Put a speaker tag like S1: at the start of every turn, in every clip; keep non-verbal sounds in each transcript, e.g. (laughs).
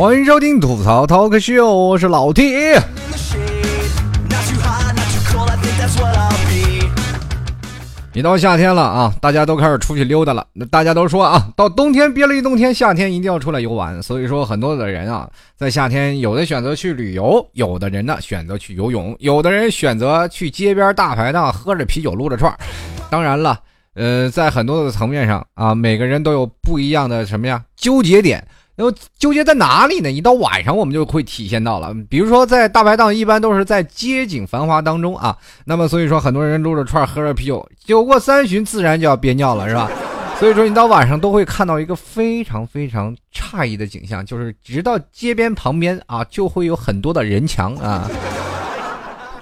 S1: 欢迎收听吐槽 talk show，我是老 T。一到夏天了啊，大家都开始出去溜达了。那大家都说啊，到冬天憋了一冬天，夏天一定要出来游玩。所以说，很多的人啊，在夏天有的选择去旅游，有的人呢选择去游泳，有的人选择去街边大排档喝着啤酒撸着串当然了，呃，在很多的层面上啊，每个人都有不一样的什么呀纠结点。后纠结在哪里呢？一到晚上，我们就会体现到了。比如说，在大排档，一般都是在街景繁华当中啊。那么，所以说很多人撸着串，喝着啤酒，酒过三巡，自然就要憋尿了，是吧？所以说，你到晚上都会看到一个非常非常诧异的景象，就是直到街边旁边啊，就会有很多的人墙啊。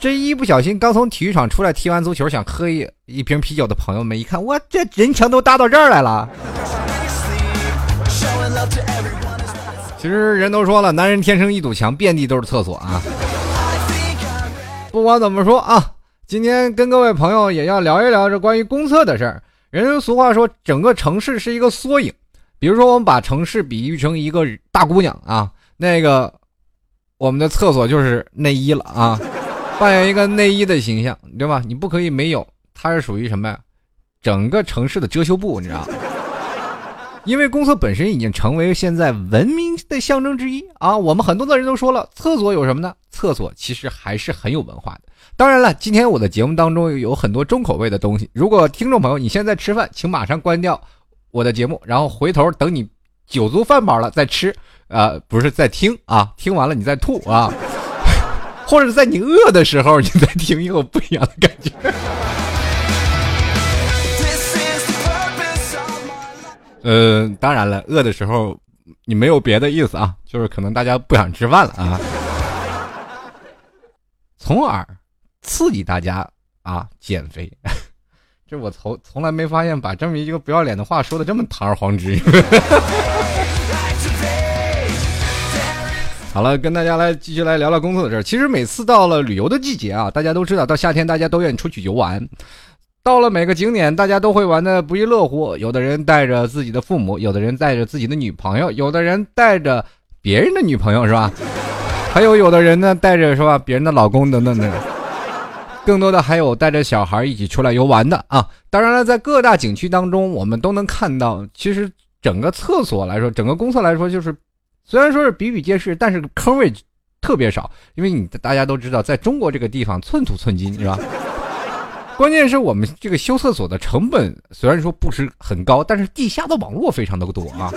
S1: 这一不小心，刚从体育场出来踢完足球，想喝一一瓶啤酒的朋友们一看，哇，这人墙都搭到这儿来了。其实人都说了，男人天生一堵墙，遍地都是厕所啊。不管怎么说啊，今天跟各位朋友也要聊一聊这关于公厕的事儿。人俗话说，整个城市是一个缩影。比如说，我们把城市比喻成一个大姑娘啊，那个我们的厕所就是内衣了啊，扮演一个内衣的形象，对吧？你不可以没有，它是属于什么呀？整个城市的遮羞布，你知道。因为公厕本身已经成为现在文明的象征之一啊！我们很多的人都说了，厕所有什么呢？厕所其实还是很有文化的。当然了，今天我的节目当中有很多重口味的东西。如果听众朋友你现在吃饭，请马上关掉我的节目，然后回头等你酒足饭饱了再吃，呃，不是在听啊，听完了你再吐啊，(laughs) 或者在你饿的时候你再听，有不一样的感觉。呃，当然了，饿的时候你没有别的意思啊，就是可能大家不想吃饭了啊，从而刺激大家啊减肥。这我从从来没发现把这么一个不要脸的话说的这么堂而皇之。(laughs) 好了，跟大家来继续来聊聊工作的事儿。其实每次到了旅游的季节啊，大家都知道，到夏天大家都愿意出去游玩。到了每个景点，大家都会玩的不亦乐乎。有的人带着自己的父母，有的人带着自己的女朋友，有的人带着别人的女朋友，是吧？还有有的人呢，带着是吧别人的老公等等等。更多的还有带着小孩一起出来游玩的啊。当然了，在各大景区当中，我们都能看到，其实整个厕所来说，整个公厕来说，就是虽然说是比比皆是，但是坑位特别少。因为你大家都知道，在中国这个地方寸土寸金，是吧？关键是我们这个修厕所的成本虽然说不是很高，但是地下的网络非常的多啊。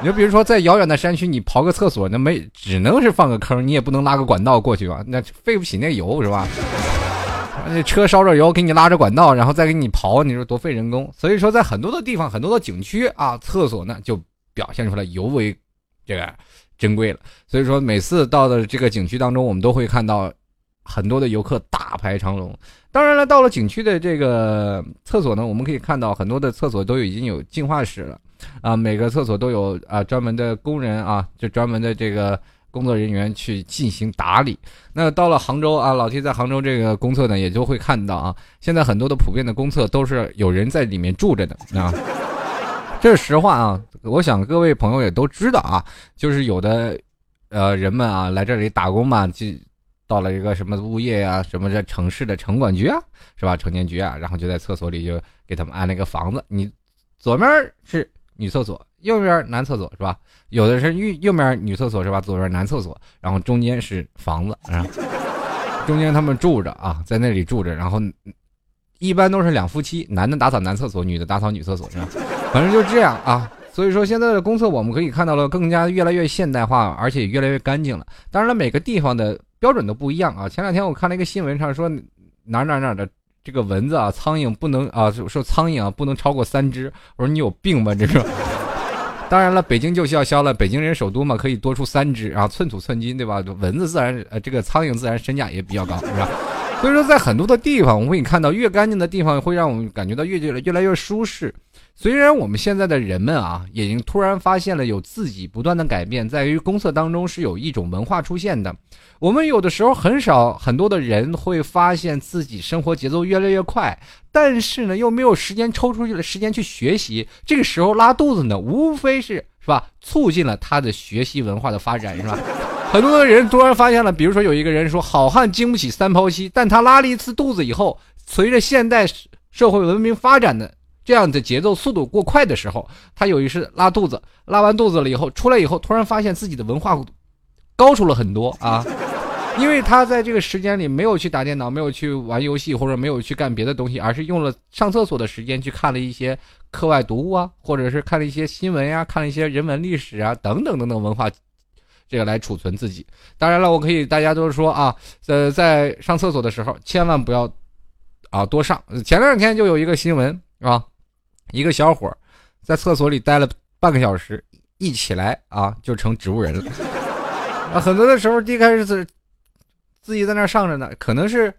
S1: 你就比如说在遥远的山区，你刨个厕所，那没只能是放个坑，你也不能拉个管道过去吧？那费不起那油是吧？那车烧着油给你拉着管道，然后再给你刨，你说多费人工。所以说，在很多的地方，很多的景区啊，厕所呢就表现出来尤为这个珍贵了。所以说，每次到的这个景区当中，我们都会看到。很多的游客大排长龙，当然了，到了景区的这个厕所呢，我们可以看到很多的厕所都已经有净化室了，啊，每个厕所都有啊专门的工人啊，就专门的这个工作人员去进行打理。那到了杭州啊，老 T 在杭州这个公厕呢，也就会看到啊，(laughs) 现在很多的普遍的公厕都是有人在里面住着的啊，这是实话啊，我想各位朋友也都知道啊，就是有的呃人们啊来这里打工嘛，就。到了一个什么物业呀，什么这城市的城管局啊，是吧？城建局啊，然后就在厕所里就给他们安了一个房子。你左面是女厕所，右面男厕所，是吧？有的是右右面女厕所，是吧？左边男厕所，然后中间是房子，啊，中间他们住着啊，在那里住着，然后一般都是两夫妻，男的打扫男厕所，女的打扫女厕所，是吧？反正就这样啊。所以说，现在的公厕我们可以看到了更加越来越现代化，而且也越来越干净了。当然了，每个地方的。标准都不一样啊！前两天我看了一个新闻上说，哪哪哪的这个蚊子啊、苍蝇不能啊，说苍蝇啊不能超过三只。我说你有病吧？这是。(laughs) 当然了，北京就要消了，北京人首都嘛，可以多出三只啊，寸土寸金，对吧？蚊子自然呃，这个苍蝇自然身价也比较高，是吧？所以说，在很多的地方，我们可以看到，越干净的地方会让我们感觉到越越越来越舒适。虽然我们现在的人们啊，已经突然发现了有自己不断的改变，在于公厕当中是有一种文化出现的。我们有的时候很少很多的人会发现自己生活节奏越来越快，但是呢又没有时间抽出去的时间去学习。这个时候拉肚子呢，无非是是吧？促进了他的学习文化的发展，是吧？很多的人突然发现了，比如说有一个人说：“好汉经不起三泡稀。”但他拉了一次肚子以后，随着现代社会文明发展的这样的节奏速度过快的时候，他有一次拉肚子，拉完肚子了以后出来以后，突然发现自己的文化高出了很多啊。因为他在这个时间里没有去打电脑，没有去玩游戏，或者没有去干别的东西，而是用了上厕所的时间去看了一些课外读物啊，或者是看了一些新闻呀，看了一些人文历史啊，等等等等文化，这个来储存自己。当然了，我可以大家都是说啊，呃，在上厕所的时候千万不要啊多上。前两天就有一个新闻啊，一个小伙在厕所里待了半个小时，一起来啊就成植物人了。(laughs) 啊，很多的时候一开始是。自己在那上着呢，可能是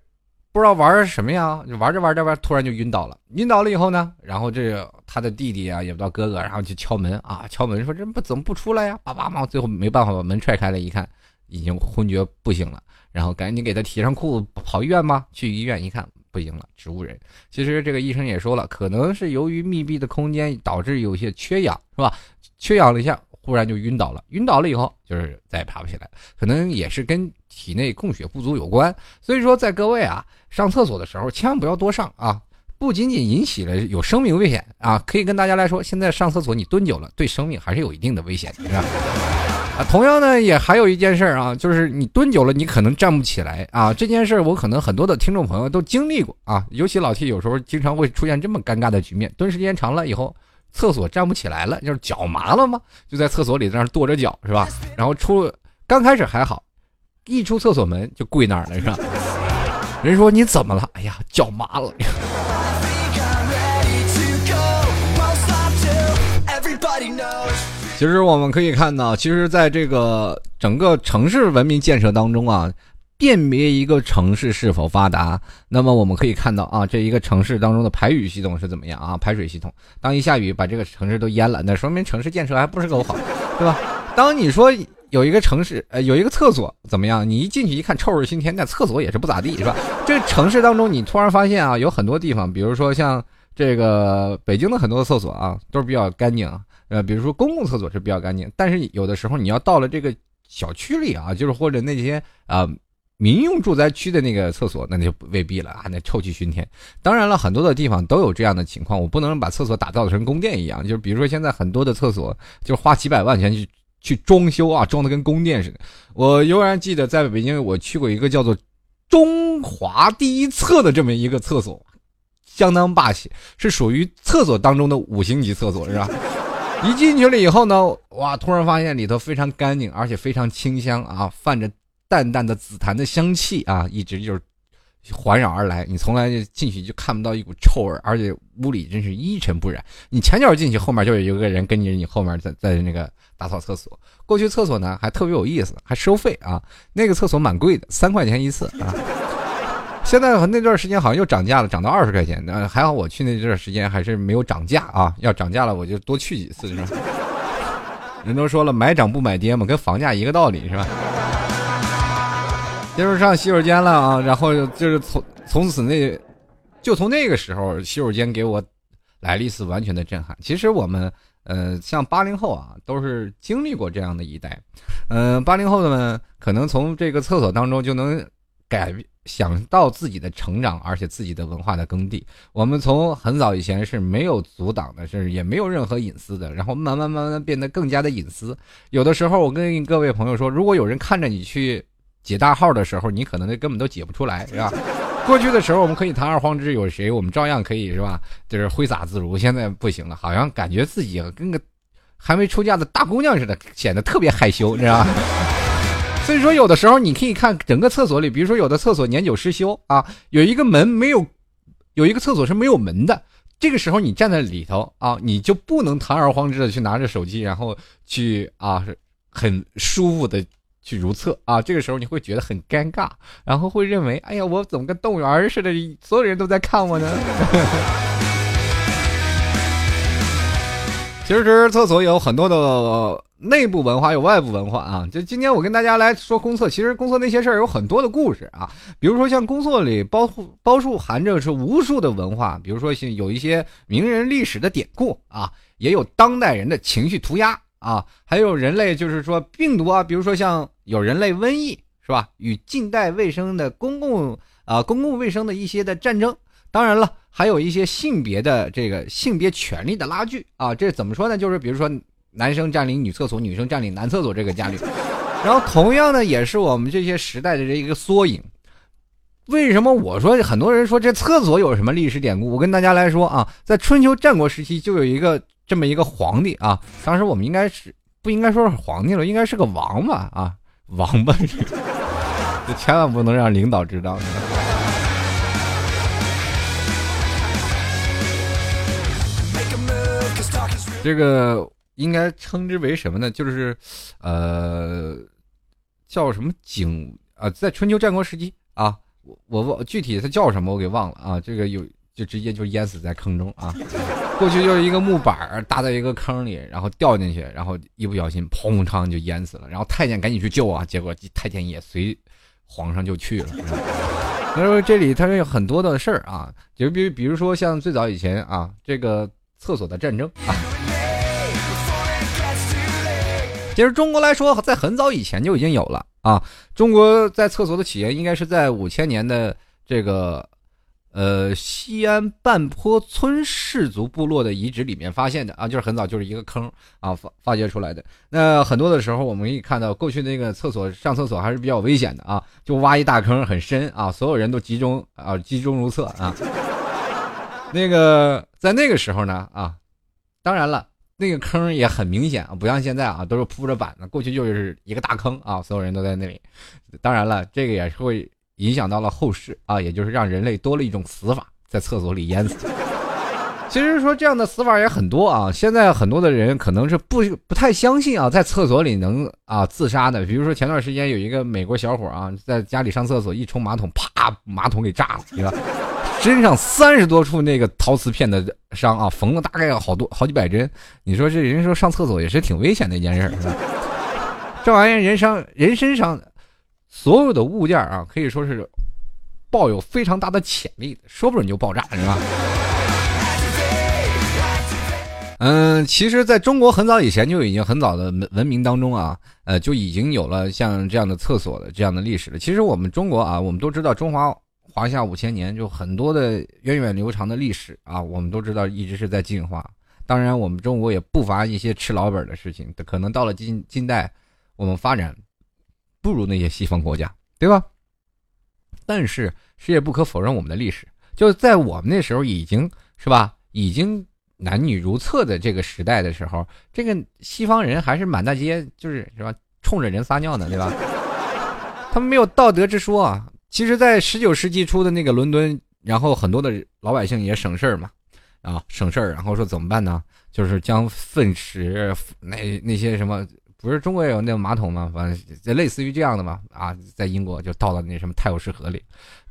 S1: 不知道玩什么呀，就玩着玩着玩，突然就晕倒了。晕倒了以后呢，然后这他的弟弟啊，也不知道哥哥，然后去敲门啊，敲门说这不怎么不出来呀？叭叭嘛，最后没办法把门踹开了，一看已经昏厥不醒了，然后赶紧给他提上裤子跑医院吧。去医院一看不行了，植物人。其实这个医生也说了，可能是由于密闭的空间导致有些缺氧，是吧？缺氧了一下。忽然就晕倒了，晕倒了以后就是再也爬不起来，可能也是跟体内供血不足有关。所以说，在各位啊上厕所的时候，千万不要多上啊，不仅仅引起了有生命危险啊，可以跟大家来说，现在上厕所你蹲久了，对生命还是有一定的危险的，是吧？啊，同样呢，也还有一件事啊，就是你蹲久了，你可能站不起来啊。这件事我可能很多的听众朋友都经历过啊，尤其老 T 有时候经常会出现这么尴尬的局面，蹲时间长了以后。厕所站不起来了，就是脚麻了吗？就在厕所里在那跺着脚是吧？然后出刚开始还好，一出厕所门就跪那儿了是吧？人说你怎么了？哎呀，脚麻了。其实我们可以看到，其实在这个整个城市文明建设当中啊。辨别一个城市是否发达，那么我们可以看到啊，这一个城市当中的排雨系统是怎么样啊？排水系统，当一下雨把这个城市都淹了，那说明城市建设还不是够好，对吧？当你说有一个城市，呃，有一个厕所怎么样？你一进去一看，臭味熏天，那厕所也是不咋地，是吧？这城市当中，你突然发现啊，有很多地方，比如说像这个北京的很多厕所啊，都是比较干净，呃，比如说公共厕所是比较干净，但是有的时候你要到了这个小区里啊，就是或者那些啊。民用住宅区的那个厕所，那就未必了啊，那臭气熏天。当然了，很多的地方都有这样的情况，我不能把厕所打造成宫殿一样。就是比如说，现在很多的厕所，就花几百万钱去去装修啊，装的跟宫殿似的。我悠然记得在北京，我去过一个叫做“中华第一厕”的这么一个厕所，相当霸气，是属于厕所当中的五星级厕所，是吧？(laughs) 一进去了以后呢，哇，突然发现里头非常干净，而且非常清香啊，泛着。淡淡的紫檀的香气啊，一直就是环绕而来。你从来就进去就看不到一股臭味，而且屋里真是一尘不染。你前脚进去，后面就有一个人跟着你后面在在那个打扫厕所。过去厕所呢还特别有意思，还收费啊。那个厕所蛮贵的，三块钱一次啊。现在那段时间好像又涨价了，涨到二十块钱。那还好我去那段时间还是没有涨价啊。要涨价了我就多去几次。人都说了，买涨不买跌嘛，跟房价一个道理是吧？就是上洗手间了啊，然后就是从从此那，就从那个时候，洗手间给我来了一次完全的震撼。其实我们呃，像八零后啊，都是经历过这样的一代，嗯，八零后的们可能从这个厕所当中就能改想到自己的成长，而且自己的文化的耕地。我们从很早以前是没有阻挡的，是也没有任何隐私的，然后慢慢慢慢变得更加的隐私。有的时候我跟各位朋友说，如果有人看着你去。解大号的时候，你可能根本都解不出来，(laughs) 是吧？过去的时候，我们可以堂而皇之有谁，我们照样可以，是吧？就是挥洒自如。现在不行了，好像感觉自己跟个还没出嫁的大姑娘似的，显得特别害羞，你知道吧？所以说，有的时候你可以看整个厕所里，比如说有的厕所年久失修啊，有一个门没有，有一个厕所是没有门的，这个时候你站在里头啊，你就不能堂而皇之的去拿着手机，然后去啊，很舒服的。去如厕啊，这个时候你会觉得很尴尬，然后会认为，哎呀，我怎么跟动物园似的，所有人都在看我呢？(laughs) 其实厕所有很多的内部文化，有外部文化啊。就今天我跟大家来说公厕，其实公厕那些事儿有很多的故事啊。比如说像公厕里包包数含着是无数的文化，比如说有一些名人历史的典故啊，也有当代人的情绪涂鸦。啊，还有人类就是说病毒啊，比如说像有人类瘟疫是吧？与近代卫生的公共啊公共卫生的一些的战争，当然了，还有一些性别的这个性别权利的拉锯啊，这怎么说呢？就是比如说男生占领女厕所，女生占领男厕所这个家里，(laughs) 然后同样呢，也是我们这些时代的这一个缩影。为什么我说很多人说这厕所有什么历史典故？我跟大家来说啊，在春秋战国时期就有一个这么一个皇帝啊，当时我们应该是不应该说是皇帝了，应该是个王吧啊，王八，(laughs) 这千万不能让领导知道。这个应该称之为什么呢？就是，呃，叫什么景啊？在春秋战国时期啊。我我具体它叫什么，我给忘了啊。这个有就直接就淹死在坑中啊。过去就是一个木板搭在一个坑里，然后掉进去，然后一不小心砰嘡就淹死了。然后太监赶紧去救啊，结果太监也随皇上就去了。所以说这里它有很多的事儿啊，就比比如说像最早以前啊，这个厕所的战争啊。其实中国来说，在很早以前就已经有了啊。中国在厕所的起源应该是在五千年的这个，呃，西安半坡村氏族部落的遗址里面发现的啊，就是很早就是一个坑啊发发掘出来的。那很多的时候，我们可以看到过去那个厕所上厕所还是比较危险的啊，就挖一大坑很深啊，所有人都集中啊集中如厕啊。(laughs) 那个在那个时候呢啊，当然了。那个坑也很明显啊，不像现在啊，都是铺着板子。过去就是一个大坑啊，所有人都在那里。当然了，这个也是会影响到了后世啊，也就是让人类多了一种死法，在厕所里淹死。(laughs) 其实说这样的死法也很多啊，现在很多的人可能是不不太相信啊，在厕所里能啊自杀的。比如说前段时间有一个美国小伙啊，在家里上厕所一冲马桶，啪，马桶给炸了，对吧？身上三十多处那个陶瓷片的伤啊，缝了大概要好多好几百针。你说这人说上厕所也是挺危险的一件事，是吧？这玩意儿人伤人身上所有的物件啊，可以说是抱有非常大的潜力，说不准就爆炸，是吧？嗯，其实在中国很早以前就已经很早的文明当中啊，呃，就已经有了像这样的厕所的这样的历史了。其实我们中国啊，我们都知道中华。华夏五千年，就很多的源远流长的历史啊，我们都知道一直是在进化。当然，我们中国也不乏一些吃老本的事情，可能到了近近代，我们发展不如那些西方国家，对吧？但是，谁也不可否认我们的历史，就在我们那时候已经是吧，已经男女如厕的这个时代的时候，这个西方人还是满大街就是是吧，冲着人撒尿呢，对吧？他们没有道德之说啊。其实，在十九世纪初的那个伦敦，然后很多的老百姓也省事儿嘛，啊，省事儿，然后说怎么办呢？就是将粪池那那些什么，不是中国也有那个马桶吗？反正就类似于这样的嘛，啊，在英国就倒到那什么泰晤士河里，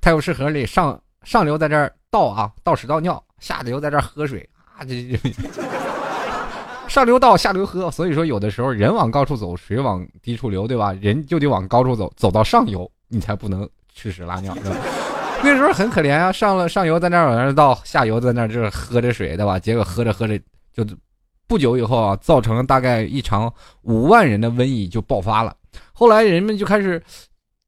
S1: 泰晤士河里上上流在这儿倒啊，倒屎倒尿，下流在这儿喝水啊，这这 (laughs) 上流倒下流喝，所以说有的时候人往高处走，水往低处流，对吧？人就得往高处走，走到上游，你才不能。吃屎拉尿，(laughs) 那时候很可怜啊，上了上游在那儿往那儿倒，下游在那儿就是喝着水，对吧？结果喝着喝着就不久以后啊，造成了大概一场五万人的瘟疫就爆发了。后来人们就开始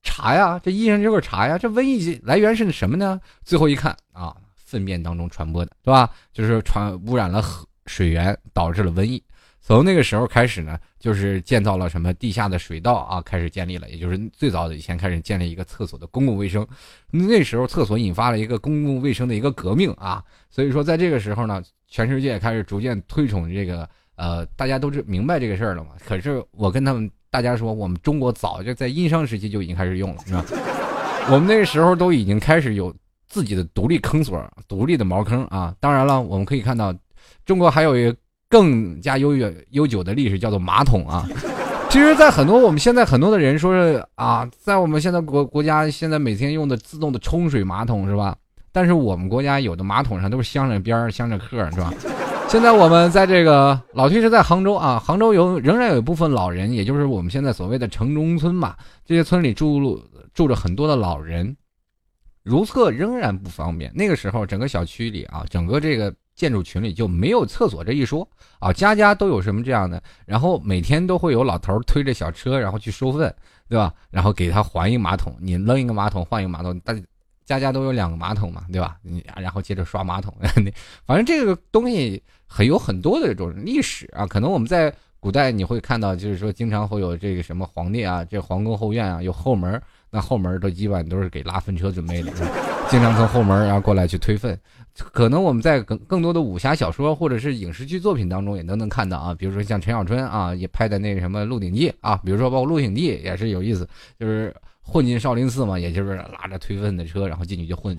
S1: 查呀，这医生这块查呀，这瘟疫来源是什么呢？最后一看啊，粪便当中传播的，对吧？就是传污染了水源，导致了瘟疫。从那个时候开始呢，就是建造了什么地下的水道啊，开始建立了，也就是最早的以前开始建立一个厕所的公共卫生。那时候厕所引发了一个公共卫生的一个革命啊，所以说在这个时候呢，全世界开始逐渐推崇这个呃，大家都是明白这个事儿了嘛。可是我跟他们大家说，我们中国早就在殷商时期就已经开始用了，是吧？(laughs) 我们那个时候都已经开始有自己的独立坑所、独立的茅坑啊。当然了，我们可以看到，中国还有一个。更加悠远悠久的历史叫做马桶啊，(laughs) 其实，在很多我们现在很多的人说是啊，在我们现在国国家现在每天用的自动的冲水马桶是吧？但是我们国家有的马桶上都是镶着边儿、镶着刻是吧？(laughs) 现在我们在这个老推是在杭州啊，杭州有仍然有一部分老人，也就是我们现在所谓的城中村嘛，这些村里住住着很多的老人，如厕仍然不方便。那个时候，整个小区里啊，整个这个。建筑群里就没有厕所这一说啊，家家都有什么这样的，然后每天都会有老头推着小车，然后去收粪，对吧？然后给他还一个马桶，你扔一个马桶换一个马桶，大家家都有两个马桶嘛，对吧？你然后接着刷马桶，(laughs) 反正这个东西很有很多的这种历史啊，可能我们在古代你会看到，就是说经常会有这个什么皇帝啊，这皇宫后院啊有后门。那后门都基本都是给拉粪车准备的，经常从后门然后过来去推粪。可能我们在更更多的武侠小说或者是影视剧作品当中也都能看到啊，比如说像陈小春啊也拍的那个什么《鹿鼎记》啊，比如说包括《鹿鼎记》也是有意思，就是混进少林寺嘛，也就是拉着推粪的车然后进去就混。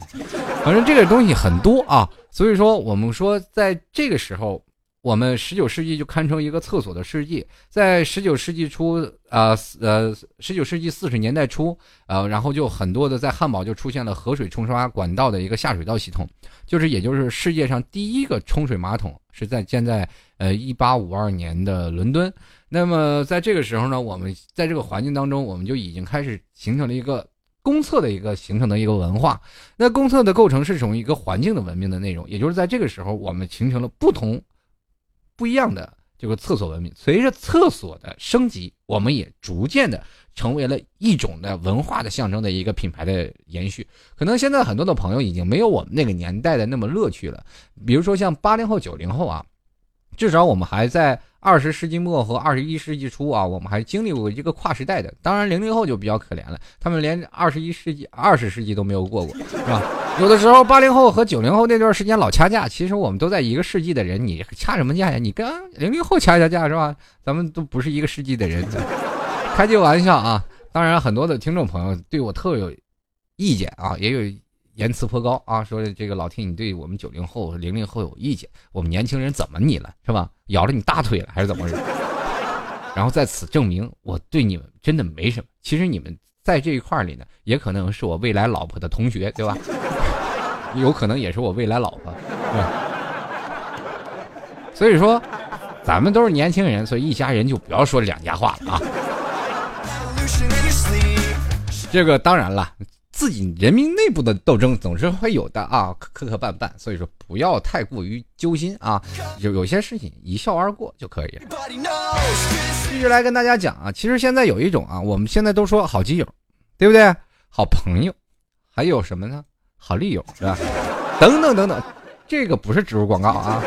S1: 反正这个东西很多啊，所以说我们说在这个时候。我们十九世纪就堪称一个厕所的世纪，在十九世纪初，呃呃，十九世纪四十年代初，呃，然后就很多的在汉堡就出现了河水冲刷管道的一个下水道系统，就是也就是世界上第一个冲水马桶是在建在呃一八五二年的伦敦。那么在这个时候呢，我们在这个环境当中，我们就已经开始形成了一个公厕的一个形成的一个文化。那公厕的构成是从一个环境的文明的内容，也就是在这个时候，我们形成了不同。不一样的这个厕所文明，随着厕所的升级，我们也逐渐的成为了一种的文化的象征的一个品牌的延续。可能现在很多的朋友已经没有我们那个年代的那么乐趣了，比如说像八零后、九零后啊，至少我们还在。二十世纪末和二十一世纪初啊，我们还经历过一个跨时代的。当然，零零后就比较可怜了，他们连二十一世纪、二十世纪都没有过过，是吧？有的时候，八零后和九零后那段时间老掐架。其实我们都在一个世纪的人，你掐什么架呀？你跟零零后掐一下架是吧？咱们都不是一个世纪的人，开句玩笑啊。当然，很多的听众朋友对我特有意见啊，也有。言辞颇高啊，说这个老天，你对我们九零后、零零后有意见，我们年轻人怎么你了，是吧？咬了你大腿了，还是怎么回事？(laughs) 然后在此证明我对你们真的没什么。其实你们在这一块里呢，也可能是我未来老婆的同学，对吧？(laughs) 有可能也是我未来老婆，对所以说，咱们都是年轻人，所以一家人就不要说两家话了啊。这个当然了。自己人民内部的斗争总是会有的啊，磕磕绊绊，所以说不要太过于揪心啊，有有些事情一笑而过就可以了。继续来跟大家讲啊，其实现在有一种啊，我们现在都说好基友，对不对？好朋友，还有什么呢？好利友是吧？等等等等，这个不是植入广告啊。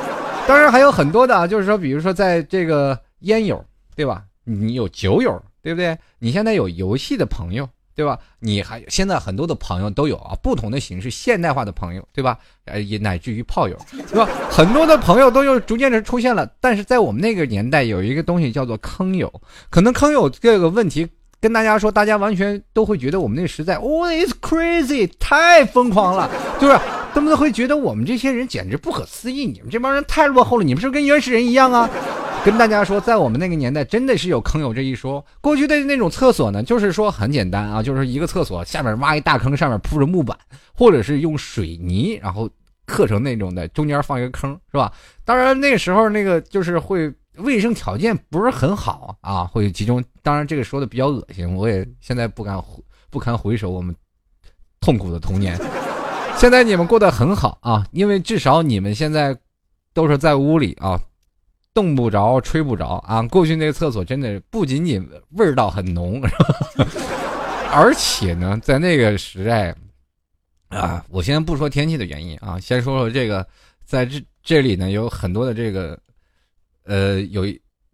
S1: 当然还有很多的啊，就是说，比如说在这个烟友，对吧？你有酒友，对不对？你现在有游戏的朋友。对吧？你还现在很多的朋友都有啊，不同的形式，现代化的朋友，对吧？呃，也乃至于炮友，对吧？(laughs) 很多的朋友都有逐渐的出现了。但是在我们那个年代，有一个东西叫做坑友，可能坑友这个问题跟大家说，大家完全都会觉得我们那个时代，Oh it's crazy，太疯狂了，(laughs) 就是他们都会觉得我们这些人简直不可思议，你们这帮人太落后了，你们是不是跟原始人一样啊？跟大家说，在我们那个年代，真的是有坑友这一说。过去的那种厕所呢，就是说很简单啊，就是一个厕所下面挖一大坑，上面铺着木板，或者是用水泥，然后刻成那种的，中间放一个坑，是吧？当然那时候那个就是会卫生条件不是很好啊，会集中。当然这个说的比较恶心，我也现在不敢不堪回首我们痛苦的童年。(laughs) 现在你们过得很好啊，因为至少你们现在都是在屋里啊。冻不着，吹不着啊！过去那个厕所真的不仅仅味道很浓，(laughs) 而且呢，在那个时代啊，我先不说天气的原因啊，先说说这个，在这这里呢，有很多的这个，呃，有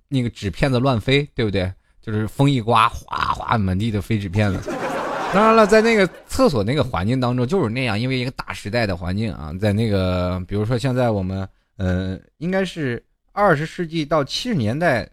S1: 那个纸片子乱飞，对不对？就是风一刮，哗哗满地的飞纸片子。(laughs) 当然了，在那个厕所那个环境当中就是那样，因为一个大时代的环境啊，在那个，比如说现在我们，呃，应该是。二十世纪到七十年代，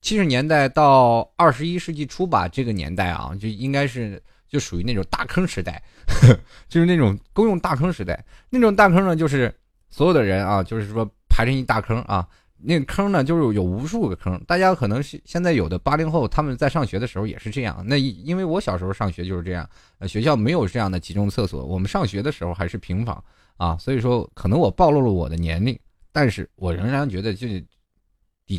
S1: 七十年代到二十一世纪初吧，这个年代啊，就应该是就属于那种大坑时代，(laughs) 就是那种公用大坑时代。那种大坑呢，就是所有的人啊，就是说排成一大坑啊。那个坑呢，就是有无数个坑。大家可能是现在有的八零后，他们在上学的时候也是这样。那因为我小时候上学就是这样，呃，学校没有这样的集中厕所，我们上学的时候还是平房啊，所以说可能我暴露了我的年龄。但是我仍然觉得，就得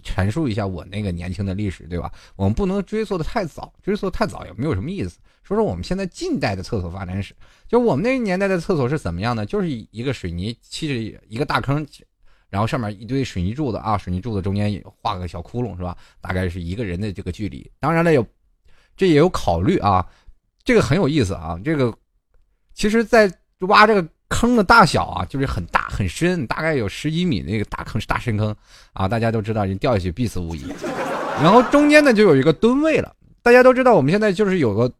S1: 阐述一下我那个年轻的历史，对吧？我们不能追溯的太早，追溯太早也没有什么意思。说说我们现在近代的厕所发展史，就我们那个年代的厕所是怎么样的？就是一个水泥砌着一个大坑，然后上面一堆水泥柱子啊，水泥柱子中间画个小窟窿是吧？大概是一个人的这个距离。当然了，有这也有考虑啊，这个很有意思啊。这个其实，在挖这个坑的大小啊，就是很大很深，大概有十几米那个大坑是大深坑啊。大家都知道，人掉下去必死无疑。然后中间呢就有一个蹲位了。大家都知道，我们现在就是有个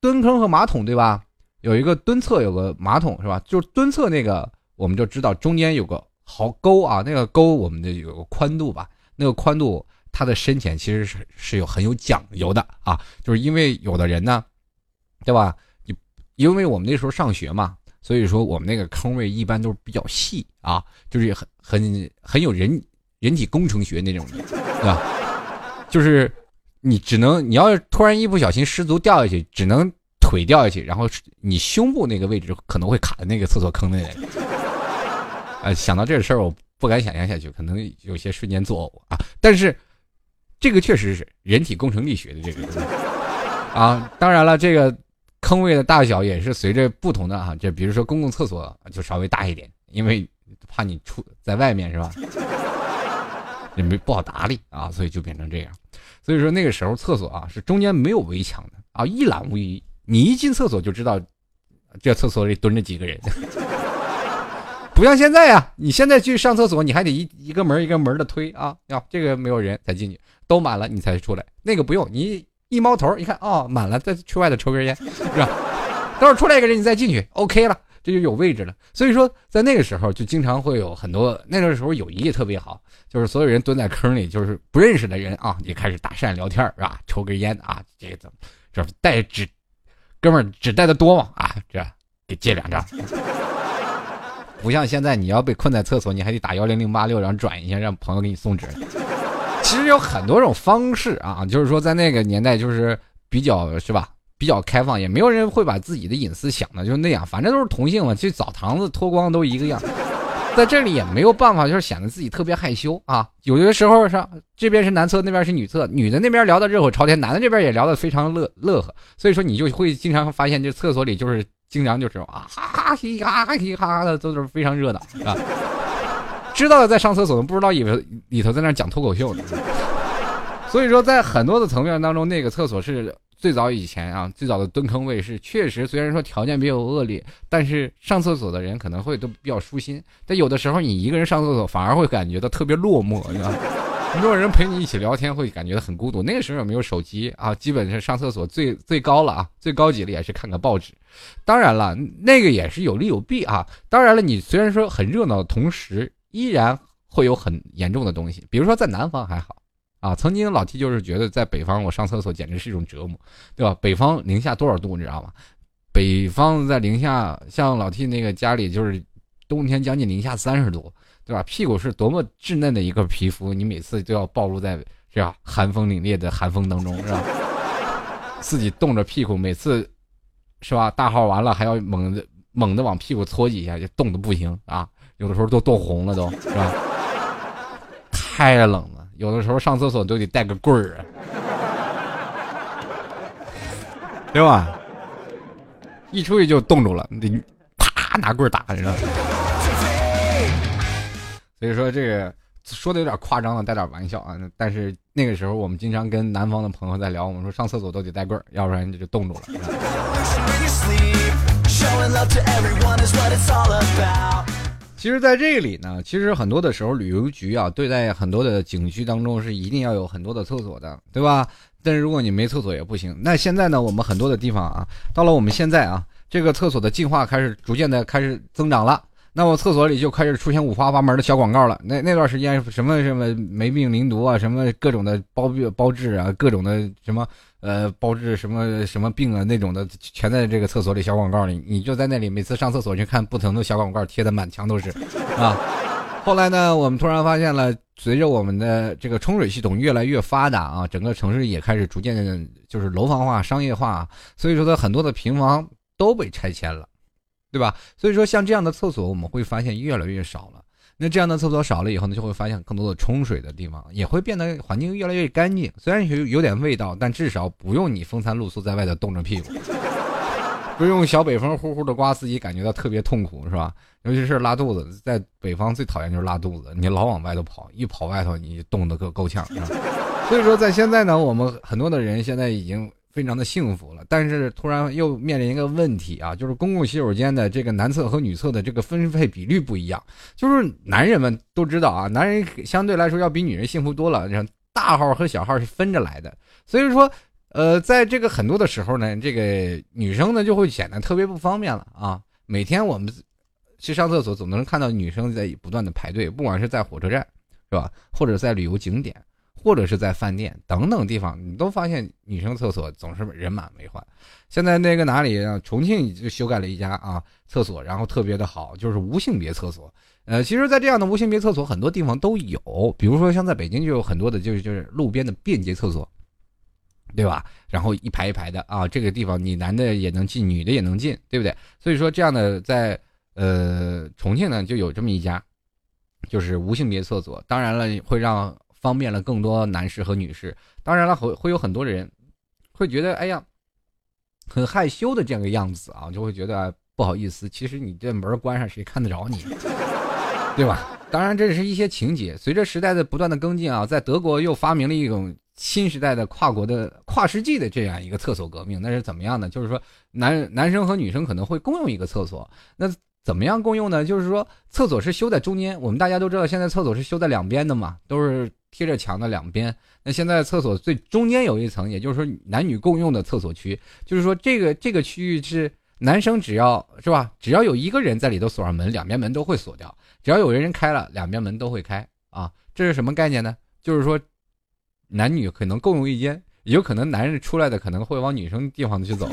S1: 蹲坑和马桶，对吧？有一个蹲厕，有个马桶，是吧？就是蹲厕那个，我们就知道中间有个。壕沟啊，那个沟我们的有个宽度吧，那个宽度它的深浅其实是是有很有讲究的啊，就是因为有的人呢，对吧？你因为我们那时候上学嘛，所以说我们那个坑位一般都是比较细啊，就是很很很有人人体工程学那种的，对吧？就是你只能你要是突然一不小心失足掉下去，只能腿掉下去，然后你胸部那个位置可能会卡在那个厕所坑那里。呃，想到这事儿，我不敢想象下去，可能有些瞬间作呕啊。但是，这个确实是人体工程力学的这个东西啊。当然了，这个坑位的大小也是随着不同的啊，就比如说公共厕所就稍微大一点，因为怕你出在外面是吧？(laughs) 也没不好打理啊，所以就变成这样。所以说那个时候厕所啊是中间没有围墙的啊，一览无遗，你一进厕所就知道这厕所里蹲着几个人。(laughs) 不像现在呀，你现在去上厕所，你还得一一个门一个门的推啊，要这个没有人才进去，都满了你才出来。那个不用，你一猫头一看哦，满了，再去外头抽根烟，是吧？等会出来一个人，你再进去，OK 了，这就有位置了。所以说，在那个时候就经常会有很多，那个时候友谊也特别好，就是所有人蹲在坑里，就是不认识的人啊，也开始搭讪聊天是吧？抽根烟啊，这个怎么这带纸，哥们儿纸带的多吗？啊，这给借两张。不像现在，你要被困在厕所，你还得打幺零零八六，然后转一下，让朋友给你送纸。其实有很多种方式啊，就是说在那个年代，就是比较是吧，比较开放，也没有人会把自己的隐私想的就那样，反正都是同性嘛，去澡堂子脱光都一个样。在这里也没有办法，就是显得自己特别害羞啊。有的时候上这边是男厕，那边是女厕，女的那边聊得热火朝天，男的这边也聊得非常乐乐呵，所以说你就会经常发现，这厕所里就是。经常就是啊哈哈嘻哈哈嘻哈哈的都是非常热闹啊，知道在上厕所，不知道以为里头在那讲脱口秀呢。(laughs) 所以说，在很多的层面当中，那个厕所是最早以前啊，最早的蹲坑位是确实，虽然说条件比较恶劣，但是上厕所的人可能会都比较舒心。但有的时候你一个人上厕所，反而会感觉到特别落寞，(laughs) 你知道吗？没有人陪你一起聊天，会感觉到很孤独。那个时候有没有手机啊？基本上上厕所最最高了啊，最高级的也是看个报纸。当然了，那个也是有利有弊啊。当然了，你虽然说很热闹的同时，依然会有很严重的东西。比如说在南方还好啊，曾经老 T 就是觉得在北方我上厕所简直是一种折磨，对吧？北方零下多少度你知道吗？北方在零下，像老 T 那个家里就是冬天将近零下三十度。对吧？屁股是多么稚嫩的一个皮肤，你每次都要暴露在这样寒风凛冽的寒风当中，是吧？(laughs) 自己冻着屁股，每次是吧？大号完了还要猛的猛的往屁股搓几下，就冻得不行啊！有的时候都冻红了，都是吧？太冷了，有的时候上厕所都得带个棍儿啊，对吧？一出去就冻住了，你啪拿棍儿打，你知道。所以说这个说的有点夸张了，带点玩笑啊。但是那个时候我们经常跟南方的朋友在聊，我们说上厕所都得带棍儿，要不然你就冻住了。其实，在这里呢，其实很多的时候，旅游局啊，对待很多的景区当中是一定要有很多的厕所的，对吧？但是如果你没厕所也不行。那现在呢，我们很多的地方啊，到了我们现在啊，这个厕所的进化开始逐渐的开始增长了。那我厕所里就开始出现五花八门的小广告了。那那段时间什么什么没病零毒啊，什么各种的包包治啊，各种的什么呃包治什么什么病啊那种的，全在这个厕所里小广告里。你就在那里每次上厕所去看不同的小广告，贴的满墙都是啊。后来呢，我们突然发现了，随着我们的这个冲水系统越来越发达啊，整个城市也开始逐渐的就是楼房化、商业化，所以说它很多的平房都被拆迁了。对吧？所以说，像这样的厕所，我们会发现越来越少了。那这样的厕所少了以后呢，就会发现更多的冲水的地方，也会变得环境越来越干净。虽然有有点味道，但至少不用你风餐露宿在外头冻着屁股。(laughs) 不用小北风呼呼的刮，自己感觉到特别痛苦，是吧？尤其是拉肚子，在北方最讨厌就是拉肚子，你老往外头跑，一跑外头你冻得够够呛。(laughs) 所以说，在现在呢，我们很多的人现在已经非常的幸福了，但是突然又面临一个问题啊，就是公共洗手间的这个男厕和女厕的这个分配比率不一样。就是男人们都知道啊，男人相对来说要比女人幸福多了，大号和小号是分着来的，所以说。呃，在这个很多的时候呢，这个女生呢就会显得特别不方便了啊。每天我们去上厕所，总能看到女生在不断的排队，不管是在火车站，是吧？或者在旅游景点，或者是在饭店等等地方，你都发现女生厕所总是人满为患。现在那个哪里啊？重庆就修改了一家啊厕所，然后特别的好，就是无性别厕所。呃，其实，在这样的无性别厕所，很多地方都有，比如说像在北京就有很多的，就是就是路边的便捷厕所。对吧？然后一排一排的啊，这个地方你男的也能进，女的也能进，对不对？所以说这样的在呃重庆呢就有这么一家，就是无性别厕所。当然了，会让方便了更多男士和女士。当然了，会会有很多人会觉得哎呀很害羞的这个样子啊，就会觉得不好意思。其实你这门关上，谁看得着你？(laughs) 对吧？当然，这是一些情节。随着时代的不断的更进啊，在德国又发明了一种。新时代的跨国的跨世纪的这样一个厕所革命，那是怎么样呢？就是说，男男生和女生可能会共用一个厕所。那怎么样共用呢？就是说，厕所是修在中间。我们大家都知道，现在厕所是修在两边的嘛，都是贴着墙的两边。那现在厕所最中间有一层，也就是说男女共用的厕所区。就是说，这个这个区域是男生只要是吧，只要有一个人在里头锁上门，两边门都会锁掉；只要有人开了，两边门都会开啊。这是什么概念呢？就是说。男女可能共用一间，有可能男人出来的可能会往女生地方去走。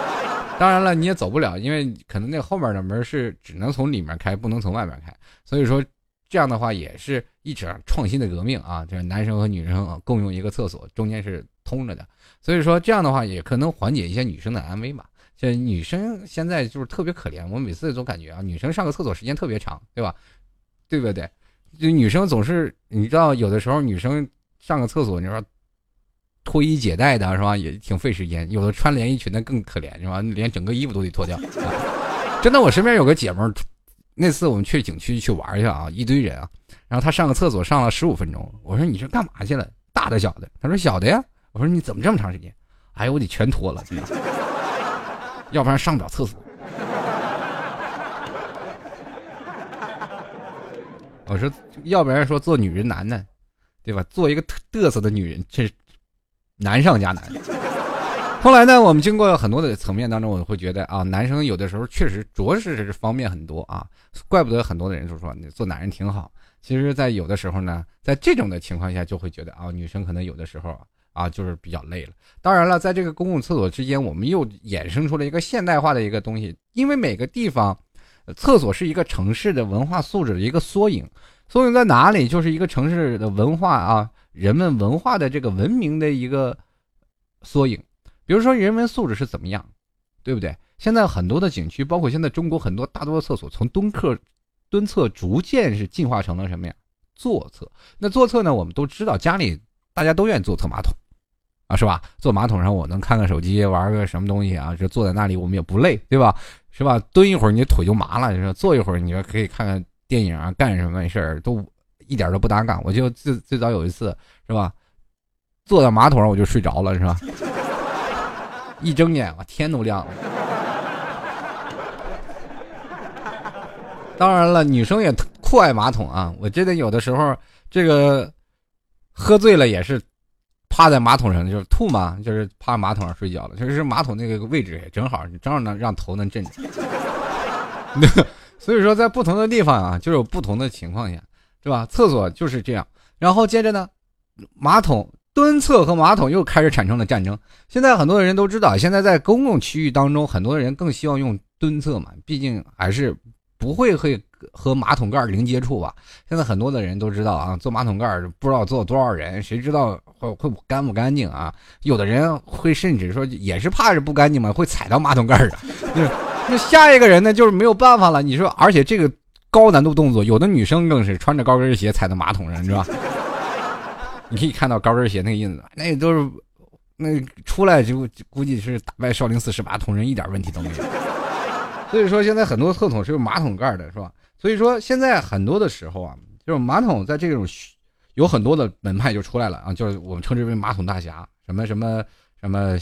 S1: (laughs) 当然了，你也走不了，因为可能那后面的门是只能从里面开，不能从外面开。所以说，这样的话也是一场创新的革命啊！就是男生和女生共用一个厕所，中间是通着的。所以说，这样的话也可能缓解一些女生的安危嘛。这女生现在就是特别可怜，我每次都感觉啊，女生上个厕所时间特别长，对吧？对不对？就女生总是，你知道，有的时候女生。上个厕所，你说脱衣解带的是吧？也挺费时间。有的穿连衣裙的更可怜是吧？连整个衣服都得脱掉。(laughs) 真的，我身边有个姐们儿，那次我们去景区去玩去啊，一堆人啊，然后他上个厕所上了十五分钟。我说你这干嘛去了？大的小的？他说小的呀。我说你怎么这么长时间？哎呀，我得全脱了，要不然上不了厕所。我说要不然说做女人难呢？对吧？做一个嘚瑟的女人，这难上加难。后来呢，我们经过很多的层面当中，我会觉得啊，男生有的时候确实着实是方便很多啊，怪不得很多的人就说你做男人挺好。其实，在有的时候呢，在这种的情况下，就会觉得啊，女生可能有的时候啊，就是比较累了。当然了，在这个公共厕所之间，我们又衍生出了一个现代化的一个东西，因为每个地方，厕所是一个城市的文化素质的一个缩影。缩影在哪里？就是一个城市的文化啊，人们文化的这个文明的一个缩影。比如说人文素质是怎么样，对不对？现在很多的景区，包括现在中国很多大多的厕所，从蹲客蹲厕逐渐是进化成了什么呀？坐厕。那坐厕呢？我们都知道，家里大家都愿意坐厕马桶啊，是吧？坐马桶上，我能看看手机，玩个什么东西啊？就坐在那里，我们也不累，对吧？是吧？蹲一会儿，你腿就麻了；，是坐一会儿，你就可以看看。电影啊，干什么事儿都一点都不搭嘎。我就最最早有一次是吧，坐在马桶上我就睡着了是吧？(laughs) 一睁眼我天都亮了。当然了，女生也酷爱马桶啊。我记得有的时候这个喝醉了也是趴在马桶上就是吐嘛，就是趴马桶上睡觉了。就是马桶那个位置也正好，正好能让头能震。(laughs) 所以说，在不同的地方啊，就有不同的情况下，是吧？厕所就是这样。然后接着呢，马桶蹲厕和马桶又开始产生了战争。现在很多人都知道，现在在公共区域当中，很多人更希望用蹲厕嘛，毕竟还是不会会和马桶盖零接触吧。现在很多的人都知道啊，坐马桶盖不知道坐多少人，谁知道会会干不干净啊？有的人会甚至说也是怕是不干净嘛，会踩到马桶盖的。(laughs) 那下一个人呢，就是没有办法了。你说，而且这个高难度动作，有的女生更是穿着高跟鞋踩到马桶上，是吧？(laughs) 你可以看到高跟鞋那个印子，那都是那出来就估计是打败少林寺十八铜人一点问题都没有。所以说现在很多厕所是有马桶盖的，是吧？所以说现在很多的时候啊，就是马桶在这种有很多的门派就出来了啊，就是我们称之为马桶大侠，什么什么什么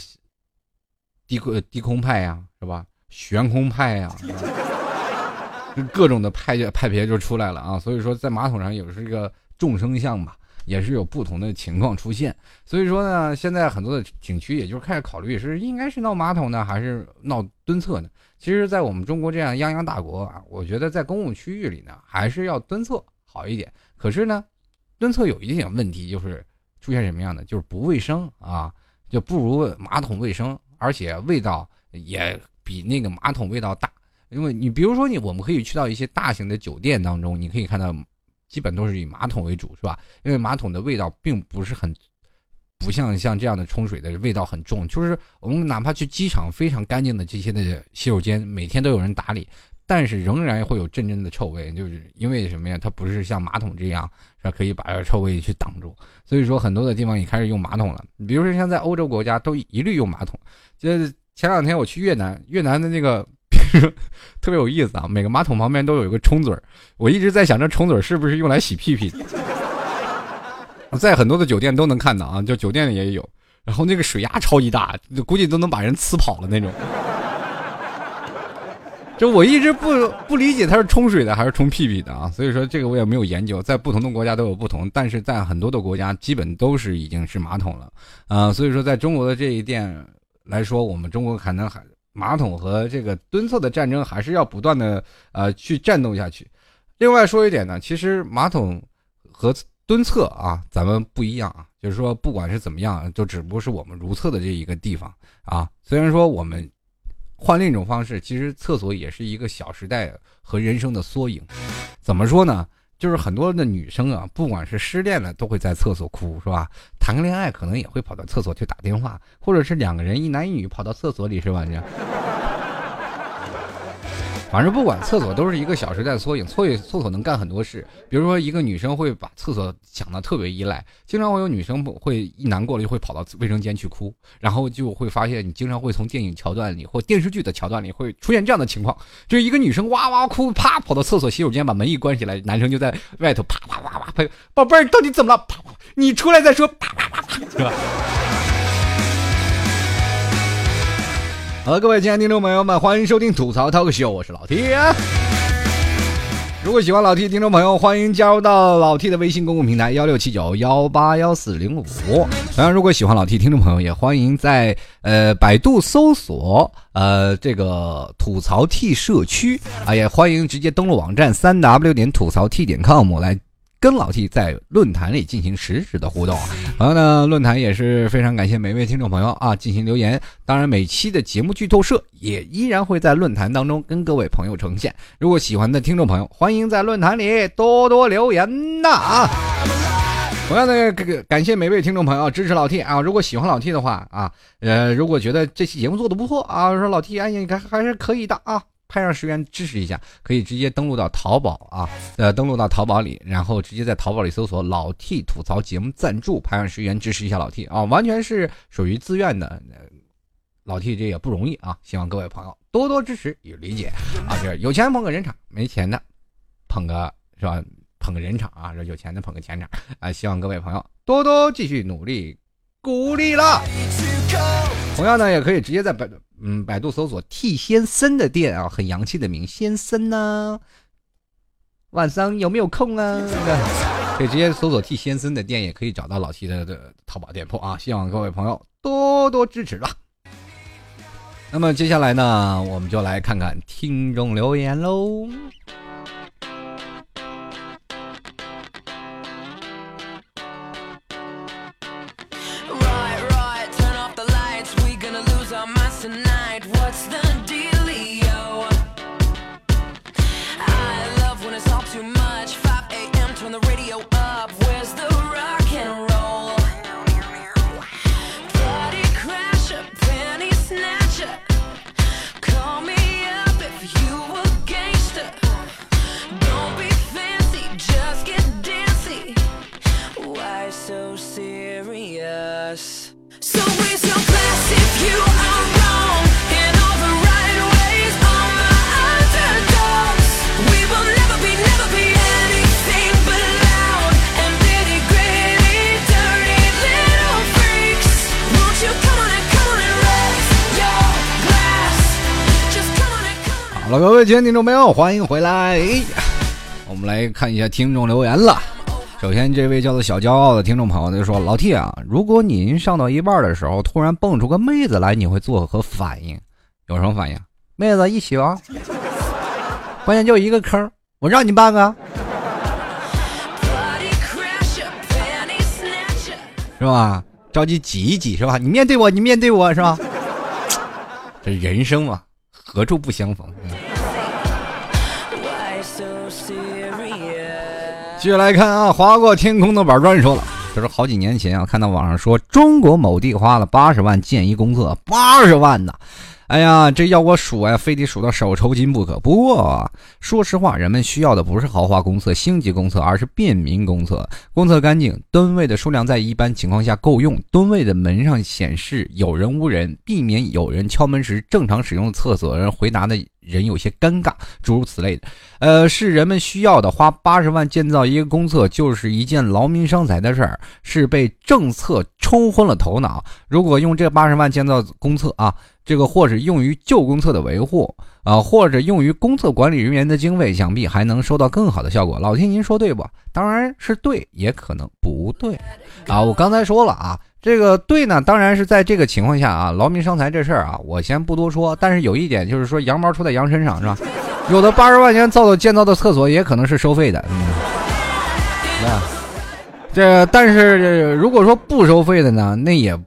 S1: 低空低空派呀，是吧？悬空派呀，(laughs) 各种的派派别就出来了啊。所以说在马桶上也是一个众生相吧。也是有不同的情况出现，所以说呢，现在很多的景区也就开始考虑是应该是闹马桶呢，还是闹蹲厕呢？其实，在我们中国这样泱泱大国啊，我觉得在公共区域里呢，还是要蹲厕好一点。可是呢，蹲厕有一点问题，就是出现什么样的，就是不卫生啊，就不如马桶卫生，而且味道也比那个马桶味道大。因为你比如说你，我们可以去到一些大型的酒店当中，你可以看到。基本都是以马桶为主，是吧？因为马桶的味道并不是很，不像像这样的冲水的味道很重。就是我们哪怕去机场非常干净的这些的洗手间，每天都有人打理，但是仍然会有阵阵的臭味。就是因为什么呀？它不是像马桶这样，是吧？可以把臭味去挡住。所以说，很多的地方也开始用马桶了。比如说，像在欧洲国家，都一律用马桶。就是前两天我去越南，越南的那个。(laughs) 特别有意思啊！每个马桶旁边都有一个冲嘴，我一直在想，这冲嘴是不是用来洗屁屁？在很多的酒店都能看到啊，就酒店里也有。然后那个水压超级大，估计都能把人呲跑了那种。就我一直不不理解它是冲水的还是冲屁屁的啊，所以说这个我也没有研究，在不同的国家都有不同，但是在很多的国家基本都是已经是马桶了啊，所以说在中国的这一店来说，我们中国可能还。马桶和这个蹲厕的战争还是要不断的呃去战斗下去。另外说一点呢，其实马桶和蹲厕啊，咱们不一样啊，就是说不管是怎么样，就只不过是我们如厕的这一个地方啊。虽然说我们换另一种方式，其实厕所也是一个小时代和人生的缩影。怎么说呢？就是很多的女生啊，不管是失恋了，都会在厕所哭，是吧？谈个恋爱，可能也会跑到厕所去打电话，或者是两个人一男一女跑到厕所里，是吧？这。反正不管厕所都是一个小时代的缩影，厕所厕所能干很多事。比如说，一个女生会把厕所想的特别依赖，经常会有女生会一难过了就会跑到卫生间去哭，然后就会发现你经常会从电影桥段里或电视剧的桥段里会出现这样的情况，就是一个女生哇哇哭，啪跑到厕所洗手间把门一关起来，男生就在外头啪啪啪啪拍，宝贝儿到底怎么了？啪啪，你出来再说，啪啪啪啪，是吧？好了，各位亲爱的听众朋友们，欢迎收听吐槽 talk show，我是老 T。如果喜欢老 T 的听众朋友，欢迎加入到老 T 的微信公共平台幺六七九幺八幺四零五。同样，如果喜欢老 T 听众朋友，也欢迎在呃百度搜索呃这个吐槽 T 社区啊，也欢迎直接登录网站三 w 点吐槽 T 点 com 来。跟老 T 在论坛里进行实时的互动，然后呢，论坛也是非常感谢每位听众朋友啊进行留言。当然，每期的节目剧透社也依然会在论坛当中跟各位朋友呈现。如果喜欢的听众朋友，欢迎在论坛里多多留言呐啊！同样的，感谢每位听众朋友支持老 T 啊！如果喜欢老 T 的话啊，呃，如果觉得这期节目做的不错啊，说老 T 哎呀，你看还是可以的啊。拍上十元支持一下，可以直接登录到淘宝啊，呃，登录到淘宝里，然后直接在淘宝里搜索“老 T 吐槽节目赞助”，拍上十元支持一下老 T 啊，完全是属于自愿的。老 T 这也不容易啊，希望各位朋友多多支持与理解啊。这有钱捧个人场，没钱的捧个是吧？捧个人场啊，这有钱的捧个钱场啊。希望各位朋友多多继续努力，鼓励了。同样呢，也可以直接在百嗯百度搜索 T 先生的店啊，很洋气的名先生呢。晚上有没有空啊？可以直接搜索 T 先生的店，也可以找到老 T 的的淘宝店铺啊。希望各位朋友多多支持了。那么接下来呢，我们就来看看听众留言喽。亲爱的听众朋友，欢迎回来。我们来看一下听众留言了。首先，这位叫做小骄傲的听众朋友就说：“老 T 啊，如果您上到一半的时候，突然蹦出个妹子来，你会作何反应？有什么反应？妹子一起吗？关键就一个坑，我让你办啊，是吧？着急挤一挤是吧？你面对我，你面对我是吧？这人生嘛，何处不相逢？”继续来看啊，划过天空的板砖说了，这是好几年前啊，看到网上说中国某地花了八十万建一公厕，八十万呢。哎呀，这要我数啊，非得数到手抽筋不可。不过啊，说实话，人们需要的不是豪华公厕、星级公厕，而是便民公厕。公厕干净，蹲位的数量在一般情况下够用，蹲位的门上显示有人无人，避免有人敲门时正常使用厕所人回答的人有些尴尬，诸如此类的。呃，是人们需要的。花八十万建造一个公厕，就是一件劳民伤财的事儿，是被政策冲昏了头脑。如果用这八十万建造公厕啊。这个或者用于旧公厕的维护啊，或者用于公厕管理人员的经费，想必还能收到更好的效果。老天，您说对不？当然是对，也可能不对啊。我刚才说了啊，这个对呢，当然是在这个情况下啊，劳民伤财这事儿啊，我先不多说。但是有一点就是说，羊毛出在羊身上是吧？(laughs) 有的八十万元造的建造的厕所也可能是收费的，嗯，那这但是如果说不收费的呢，那也。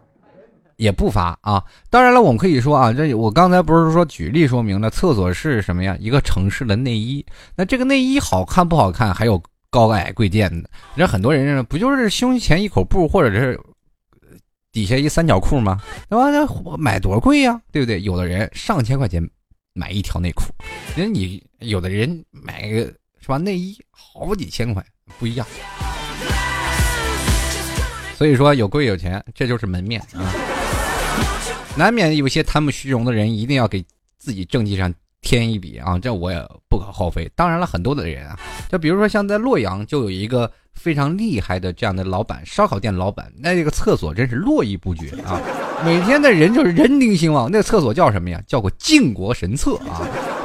S1: 也不罚啊！当然了，我们可以说啊，这我刚才不是说举例说明了，厕所是什么呀？一个城市的内衣。那这个内衣好看不好看，还有高矮贵贱的。人很多人不就是胸前一口布，或者是底下一三角裤吗？对吧？那买多贵呀，对不对？有的人上千块钱买一条内裤，人你有的人买个是吧？内衣好几千块，不一样。所以说有贵有钱，这就是门面啊。难免有些贪慕虚荣的人，一定要给自己政绩上添一笔啊！这我也不可厚非。当然了，很多的人啊，就比如说像在洛阳，就有一个非常厉害的这样的老板，烧烤店老板，那这个厕所真是络绎不绝啊！每天的人就是人丁兴旺。那厕所叫什么呀？叫个靖国神厕啊！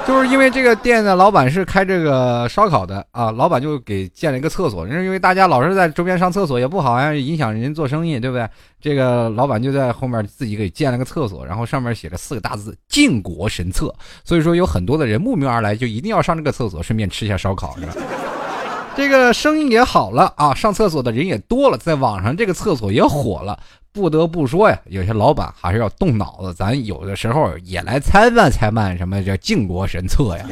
S1: 就是因为这个店的老板是开这个烧烤的啊，老板就给建了一个厕所。是因为大家老是在周边上厕所也不好呀，影响人做生意，对不对？这个老板就在后面自己给建了个厕所，然后上面写了四个大字“靖国神厕”。所以说有很多的人慕名而来，就一定要上这个厕所，顺便吃一下烧烤，是吧？这个生意也好了啊，上厕所的人也多了，在网上这个厕所也火了。不得不说呀，有些老板还是要动脑子，咱有的时候也来参办参办什么叫靖国神策呀？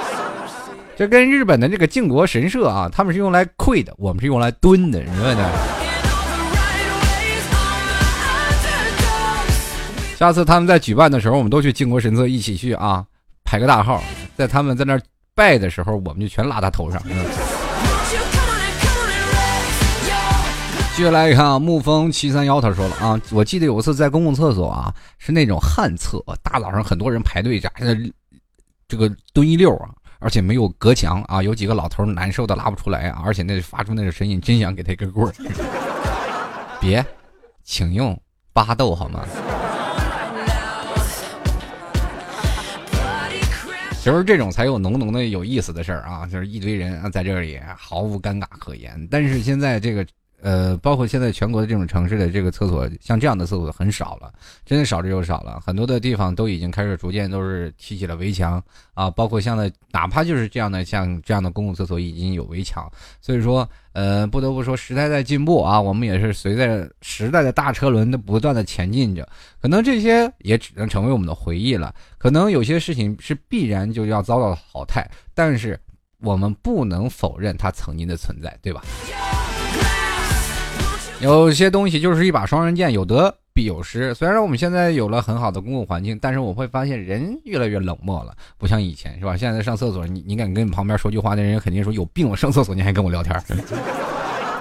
S1: (laughs) 这跟日本的这个靖国神社啊，他们是用来跪的，我们是用来蹲的，是吧？下次他们在举办的时候，我们都去靖国神社一起去啊，排个大号，在他们在那拜的时候，我们就全拉他头上。接下来看啊，沐风七三幺他说了啊，我记得有一次在公共厕所啊，是那种旱厕，大早上很多人排队站这个蹲一溜啊，而且没有隔墙啊，有几个老头难受的拉不出来啊，而且那发出那个声音，真想给他一根棍儿。(laughs) 别，请用巴豆好吗？就是这种才有浓浓的有意思的事儿啊，就是一堆人啊在这里毫无尴尬可言，但是现在这个。呃，包括现在全国的这种城市的这个厕所，像这样的厕所很少了，真的少之又少了。很多的地方都已经开始逐渐都是砌起了围墙啊，包括像的，哪怕就是这样的像这样的公共厕所已经有围墙。所以说，呃，不得不说时代在进步啊，我们也是随着时代的大车轮的不断的前进着。可能这些也只能成为我们的回忆了。可能有些事情是必然就要遭到淘汰，但是我们不能否认它曾经的存在，对吧？(laughs) 有些东西就是一把双刃剑，有得必有失。虽然我们现在有了很好的公共环境，但是我会发现人越来越冷漠了，不像以前，是吧？现在上厕所，你你敢跟你旁边说句话，那人肯定说有病。我上厕所你还跟我聊天。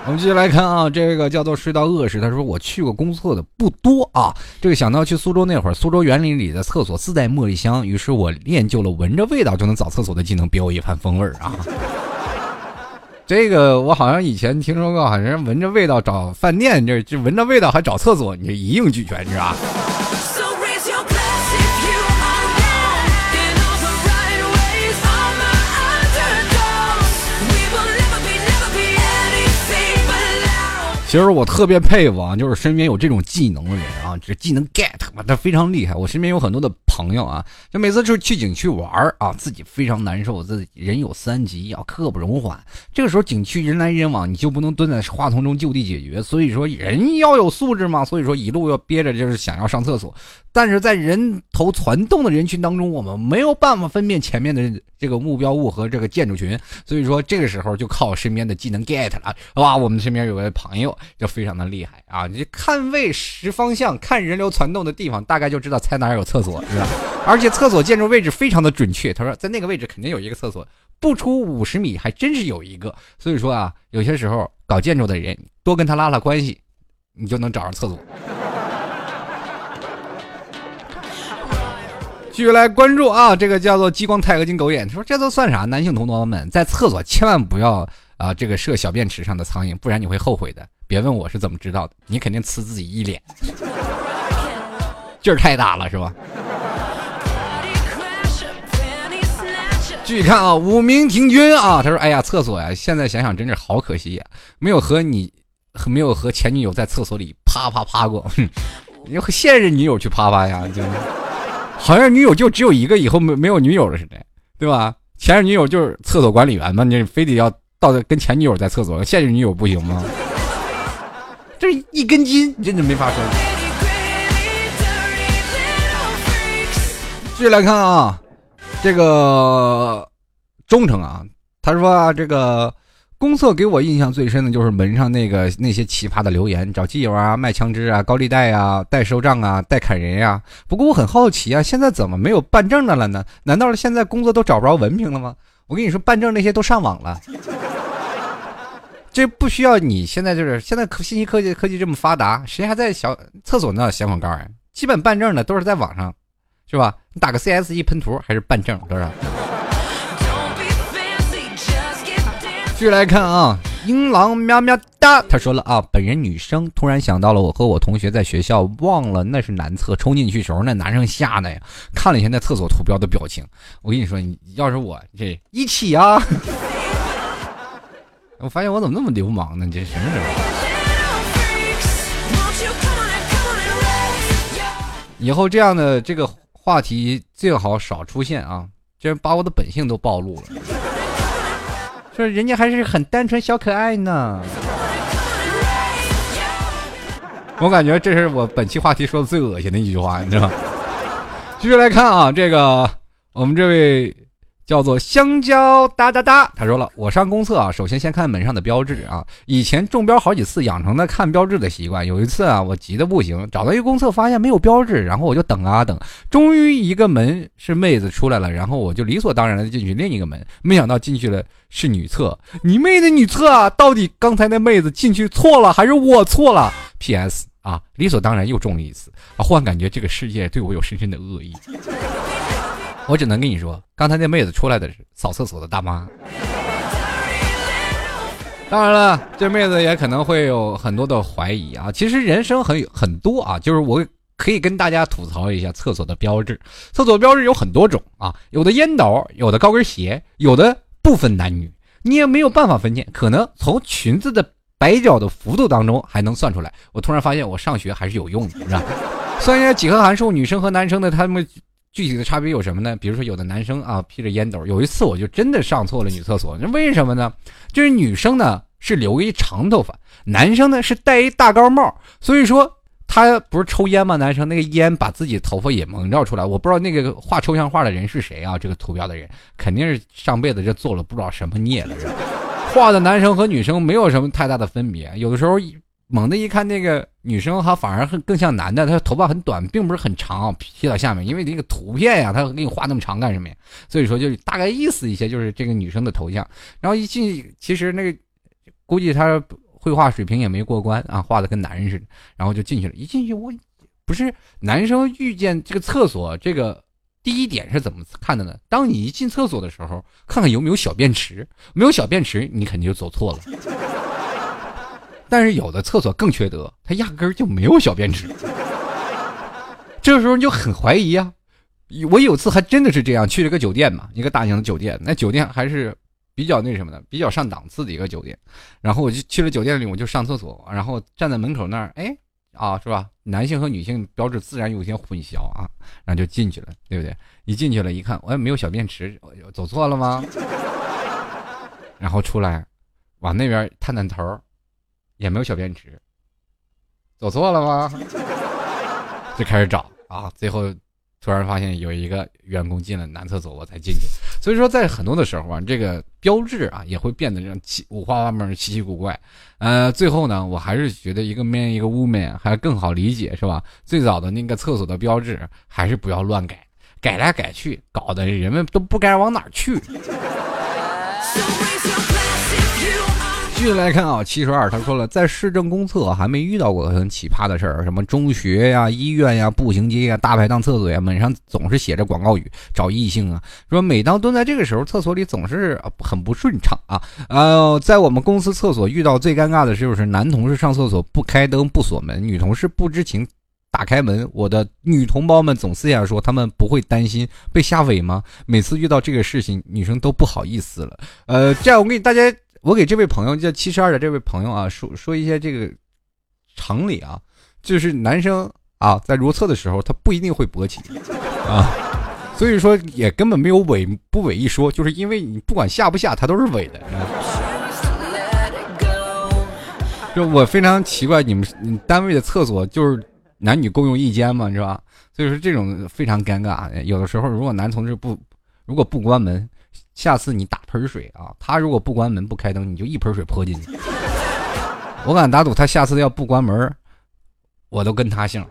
S1: 我们继续来看啊，这个叫做睡到饿时，他说我去过公厕的不多啊。这个想到去苏州那会儿，苏州园林里的厕所自带茉莉香，于是我练就了闻着味道就能找厕所的技能，别有一番风味儿啊。这个我好像以前听说过，好像闻着味道找饭店，这这闻着味道还找厕所，你这一应俱全，是吧？其实我特别佩服啊，就是身边有这种技能的人啊，这技能 get 嘛，他非常厉害。我身边有很多的朋友啊，就每次就是去景区玩啊，自己非常难受，自己人有三急啊，刻不容缓。这个时候景区人来人往，你就不能蹲在话筒中就地解决。所以说人要有素质嘛，所以说一路要憋着，就是想要上厕所。但是在人头攒动的人群当中，我们没有办法分辨前面的这个目标物和这个建筑群，所以说这个时候就靠身边的技能 get 了。哇，我们身边有个朋友就非常的厉害啊！你看位识方向，看人流攒动的地方，大概就知道猜哪儿有厕所，是吧？而且厕所建筑位置非常的准确。他说在那个位置肯定有一个厕所，不出五十米还真是有一个。所以说啊，有些时候搞建筑的人多跟他拉拉关系，你就能找着厕所。继续来关注啊，这个叫做激光钛合金狗眼，他说这都算啥？男性同胞们在厕所千万不要啊，这个射小便池上的苍蝇，不然你会后悔的。别问我是怎么知道的，你肯定呲自己一脸，劲儿太大了是吧？继续看啊，五名停军啊，他说哎呀，厕所呀，现在想想真是好可惜呀，没有和你，没有和前女友在厕所里啪啪啪过，哼你和现任女友去啪啪呀，就。好像女友就只有一个，以后没没有女友了似的，对吧？前任女友就是厕所管理员嘛，你非得要到跟前女友在厕所，现任女友不行吗？这一根筋，真的没法说。继续来看啊，这个忠诚啊，他说，这个。公厕给我印象最深的就是门上那个那些奇葩的留言，找基友啊，卖枪支啊，高利贷啊，代收账啊，代砍人呀。不过我很好奇啊，现在怎么没有办证的了呢？难道现在工作都找不着文凭了吗？我跟你说，办证那些都上网了，这不需要你现在就是现在信息科技科技这么发达，谁还在小厕所那写广告啊？基本办证的都是在网上，是吧？你打个 CS 一喷图还是办证，多少？继续来看啊，英狼喵喵哒，他说了啊，本人女生，突然想到了我和我同学在学校忘了那是男厕，冲进去时候那男生吓的呀，看了一下那厕所图标的表情，我跟你说，你要是我这一起啊，我发现我怎么那么流氓呢？这什么时候？以后这样的这个话题最好少出现啊，这把我的本性都暴露了。说人家还是很单纯小可爱呢，我感觉这是我本期话题说的最恶心的一句话，你知道吗？继续来看啊，这个我们这位。叫做香蕉哒哒哒，他说了，我上公厕啊，首先先看门上的标志啊。以前中标好几次，养成了看标志的习惯。有一次啊，我急得不行，找到一个公厕，发现没有标志，然后我就等啊等，终于一个门是妹子出来了，然后我就理所当然的进去另一个门，没想到进去了是女厕。你妹的女厕啊！到底刚才那妹子进去错了，还是我错了？P.S. 啊，理所当然又中了一次啊，忽然感觉这个世界对我有深深的恶意。我只能跟你说，刚才那妹子出来的是扫厕所的大妈。当然了，这妹子也可能会有很多的怀疑啊。其实人生很很多啊，就是我可以跟大家吐槽一下厕所的标志。厕所标志有很多种啊，有的烟斗，有的高跟鞋，有的不分男女，你也没有办法分辨。可能从裙子的摆脚的幅度当中还能算出来。我突然发现，我上学还是有用的，是吧？算一下几何函数，女生和男生的他们。具体的差别有什么呢？比如说，有的男生啊披着烟斗，有一次我就真的上错了女厕所。那为什么呢？就是女生呢是留一长头发，男生呢是戴一大高帽，所以说他不是抽烟吗？男生那个烟把自己头发也蒙罩出来。我不知道那个画抽象画的人是谁啊？这个图标的人肯定是上辈子这做了不知道什么孽了。画的男生和女生没有什么太大的分别，有的时候。猛的一看，那个女生哈反而更像男的，她头发很短，并不是很长，披到下面。因为那个图片呀，他给你画那么长干什么呀？所以说就大概意思一些，就是这个女生的头像。然后一进，其实那个估计他绘画水平也没过关啊，画的跟男人似的。然后就进去了，一进去我不是男生遇见这个厕所，这个第一点是怎么看的呢？当你一进厕所的时候，看看有没有小便池，没有小便池，你肯定就走错了。但是有的厕所更缺德，它压根儿就没有小便池。(laughs) 这个时候你就很怀疑啊！我有次还真的是这样，去了个酒店嘛，一个大型的酒店，那酒店还是比较那什么的，比较上档次的一个酒店。然后我就去了酒店里，我就上厕所，然后站在门口那儿，哎，啊，是吧？男性和女性标志自然有些混淆啊，然后就进去了，对不对？一进去了，一看，我哎，没有小便池，走错了吗？然后出来，往那边探探头，也没有小便池，走错了吗？就开始找啊，最后。突然发现有一个员工进了男厕所，我才进去。所以说，在很多的时候啊，这个标志啊也会变得这样五花八门、奇奇古怪。呃，最后呢，我还是觉得一个 man 一个 woman 还更好理解，是吧？最早的那个厕所的标志还是不要乱改，改来改去，搞得人们都不该往哪去。继续来看啊，七十二，他说了，在市政公厕还没遇到过很奇葩的事儿，什么中学呀、医院呀、步行街呀、大排档厕所呀，门上总是写着广告语，找异性啊。说每当蹲在这个时候，厕所里总是很不顺畅啊。呃，在我们公司厕所遇到最尴尬的就是男同事上厕所不开灯不锁门，女同事不知情打开门，我的女同胞们总私下说他们不会担心被吓尾吗？每次遇到这个事情，女生都不好意思了。呃，这样我给大家。我给这位朋友叫七十二的这位朋友啊，说说一些这个常理啊，就是男生啊在如厕的时候，他不一定会勃起 (laughs) 啊，所以说也根本没有伪不伪一说，就是因为你不管下不下，他都是伪的。就我非常奇怪，你们你单位的厕所就是男女共用一间嘛，是吧？所以说这种非常尴尬。有的时候如果男同志不如果不关门。下次你打盆水啊，他如果不关门不开灯，你就一盆水泼进去。我敢打赌，他下次要不关门，我都跟他姓。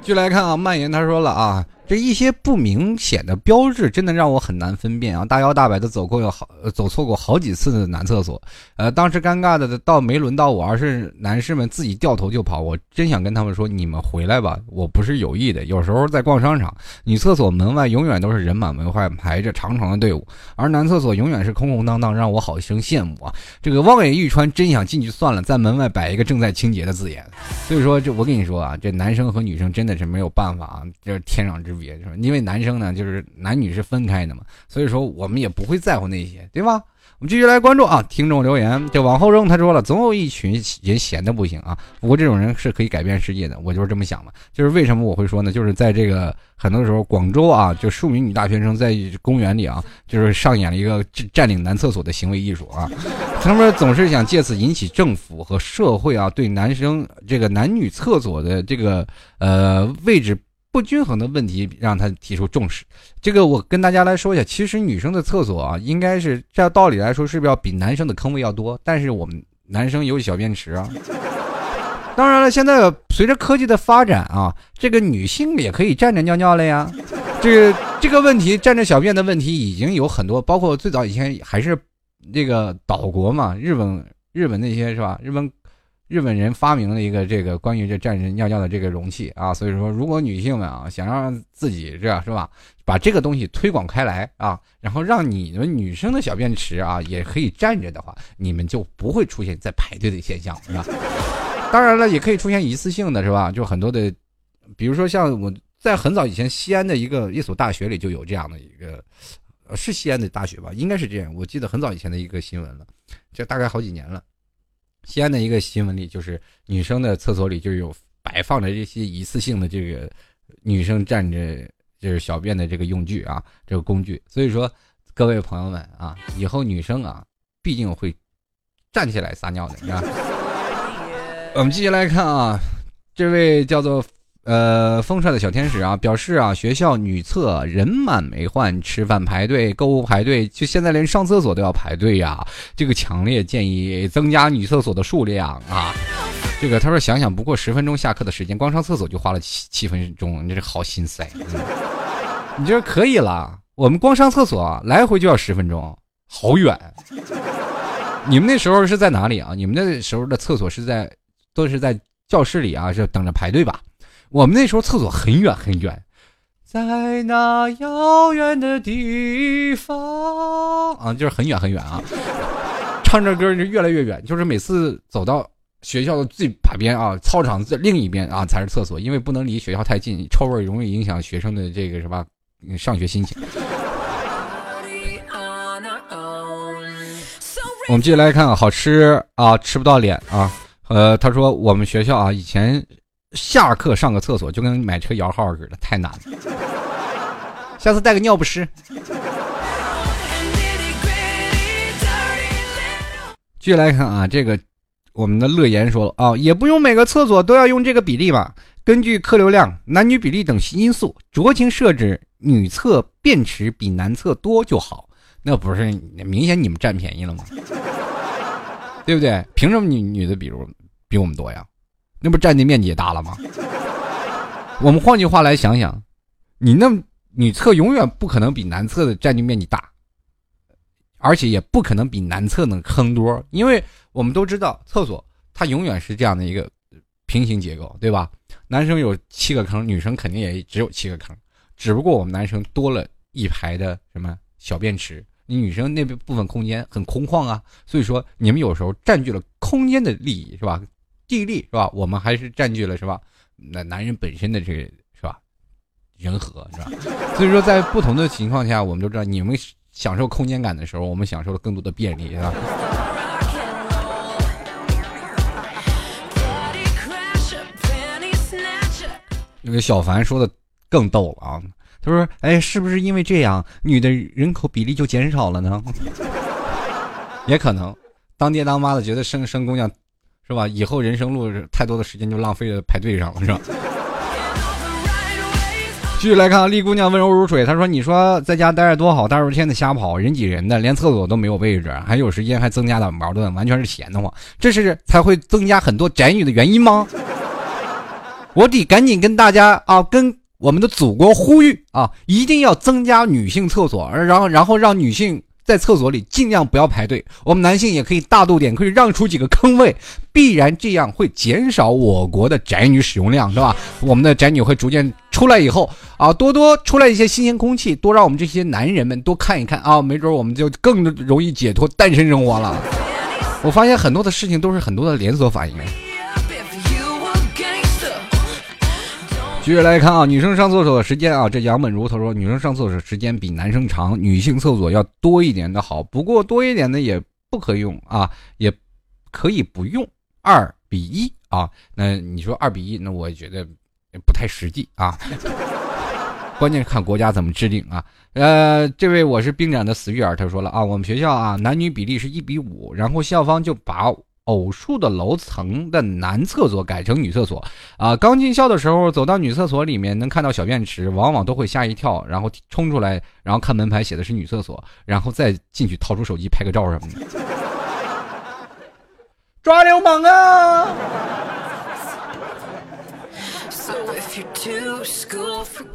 S1: 继续来看啊，蔓延他说了啊。这一些不明显的标志，真的让我很难分辨啊！大摇大摆的走过有好走错过好几次的男厕所，呃，当时尴尬的倒没轮到我，而是男士们自己掉头就跑。我真想跟他们说，你们回来吧，我不是有意的。有时候在逛商场，女厕所门外永远都是人满为患，排着长长的队伍，而男厕所永远是空空荡荡，让我好生羡慕啊！这个望眼欲穿，真想进去算了，在门外摆一个正在清洁的字眼。所以说，这我跟你说啊，这男生和女生真的是没有办法啊，这是天壤之别。别，因为男生呢，就是男女是分开的嘛，所以说我们也不会在乎那些，对吧？我们继续来关注啊，听众留言，就往后扔。他说了，总有一群人闲的不行啊，不过这种人是可以改变世界的，我就是这么想的。就是为什么我会说呢？就是在这个很多时候，广州啊，就数名女大学生在公园里啊，就是上演了一个占领男厕所的行为艺术啊，他们总是想借此引起政府和社会啊，对男生这个男女厕所的这个呃位置。不均衡的问题让他提出重视，这个我跟大家来说一下。其实女生的厕所啊，应该是照道理来说是不是要比男生的坑位要多？但是我们男生有小便池啊。(laughs) 当然了，现在随着科技的发展啊，这个女性也可以站着尿尿了呀。这个这个问题站着小便的问题已经有很多，包括最早以前还是这个岛国嘛，日本日本那些是吧？日本。日本人发明了一个这个关于这站着尿尿的这个容器啊，所以说如果女性们啊想让自己这样是吧，把这个东西推广开来啊，然后让你们女生的小便池啊也可以站着的话，你们就不会出现在排队的现象是吧？(laughs) 当然了，也可以出现一次性的是吧？就很多的，比如说像我在很早以前西安的一个一所大学里就有这样的一个，是西安的大学吧？应该是这样，我记得很早以前的一个新闻了，这大概好几年了。西安的一个新闻里，就是女生的厕所里就有摆放着这些一次性的这个女生站着就是小便的这个用具啊，这个工具。所以说，各位朋友们啊，以后女生啊，毕竟会站起来撒尿的，是吧？我们继续来看啊，这位叫做。呃，风帅的小天使啊，表示啊，学校女厕人满为患，吃饭排队、购物排队，就现在连上厕所都要排队呀。这个强烈建议增加女厕所的数量啊。这个他说，想想不过十分钟下课的时间，光上厕所就花了七七分钟，你这好心塞。你这可以了，我们光上厕所来回就要十分钟，好远。你们那时候是在哪里啊？你们那时候的厕所是在都是在教室里啊，是等着排队吧？我们那时候厕所很远很远，在那遥远的地方啊，就是很远很远啊。(laughs) 唱着歌就越来越远，就是每次走到学校的最旁边啊，操场的另一边啊才是厕所，因为不能离学校太近，臭味容易影响学生的这个什么上学心情。我们继续来看，好吃啊，吃不到脸啊。呃，他说我们学校啊，以前下课上个厕所就跟买车摇号似的，太难了。下次带个尿不湿。继续来看啊，这个我们的乐言说了啊，也不用每个厕所都要用这个比例吧？根据客流量、男女比例等因素，酌情设置女厕便池比男厕多就好。那不是明显你们占便宜了吗？对不对？凭什么女女的比如？比我们多呀，那不占地面积也大了吗？我们换句话来想想，你那女厕永远不可能比男厕的占地面积大，而且也不可能比男厕能坑多，因为我们都知道厕所它永远是这样的一个平行结构，对吧？男生有七个坑，女生肯定也只有七个坑，只不过我们男生多了一排的什么小便池，你女生那部分空间很空旷啊，所以说你们有时候占据了空间的利益，是吧？地利是吧？我们还是占据了是吧？那男人本身的这个是吧？人和是吧？所以说，在不同的情况下，我们都知道，你们享受空间感的时候，我们享受了更多的便利，是吧？那个小凡说的更逗了啊！他说：“哎，是不是因为这样，女的人口比例就减少了呢？(laughs) 也可能，当爹当妈的觉得生生姑娘。”是吧？以后人生路太多的时间就浪费在排队上了，是吧？继续来看，丽姑娘温柔如水。她说：“你说在家待着多好，大热天的瞎跑，人挤人的，连厕所都没有位置，还有时间还增加了矛盾，完全是闲得慌。这是才会增加很多宅女的原因吗？(laughs) 我得赶紧跟大家啊，跟我们的祖国呼吁啊，一定要增加女性厕所，而然后然后让女性。”在厕所里尽量不要排队，我们男性也可以大度点，可以让出几个坑位，必然这样会减少我国的宅女使用量，是吧？我们的宅女会逐渐出来以后啊，多多出来一些新鲜空气，多让我们这些男人们多看一看啊，没准我们就更容易解脱单身生活了。我发现很多的事情都是很多的连锁反应。继续来看啊，女生上厕所的时间啊，这杨本如她说，女生上厕所时间比男生长，女性厕所要多一点的好。不过多一点的也不可用啊，也可以不用二比一啊。那你说二比一，那我觉得不太实际啊。(laughs) 关键看国家怎么制定啊。呃，这位我是兵长的死鱼儿，他说了啊，我们学校啊男女比例是一比五，然后校方就把。偶数的楼层的男厕所改成女厕所啊！刚进校的时候，走到女厕所里面，能看到小便池，往往都会吓一跳，然后冲出来，然后看门牌写的是女厕所，然后再进去掏出手机拍个照什么的。(laughs) 抓流氓啊！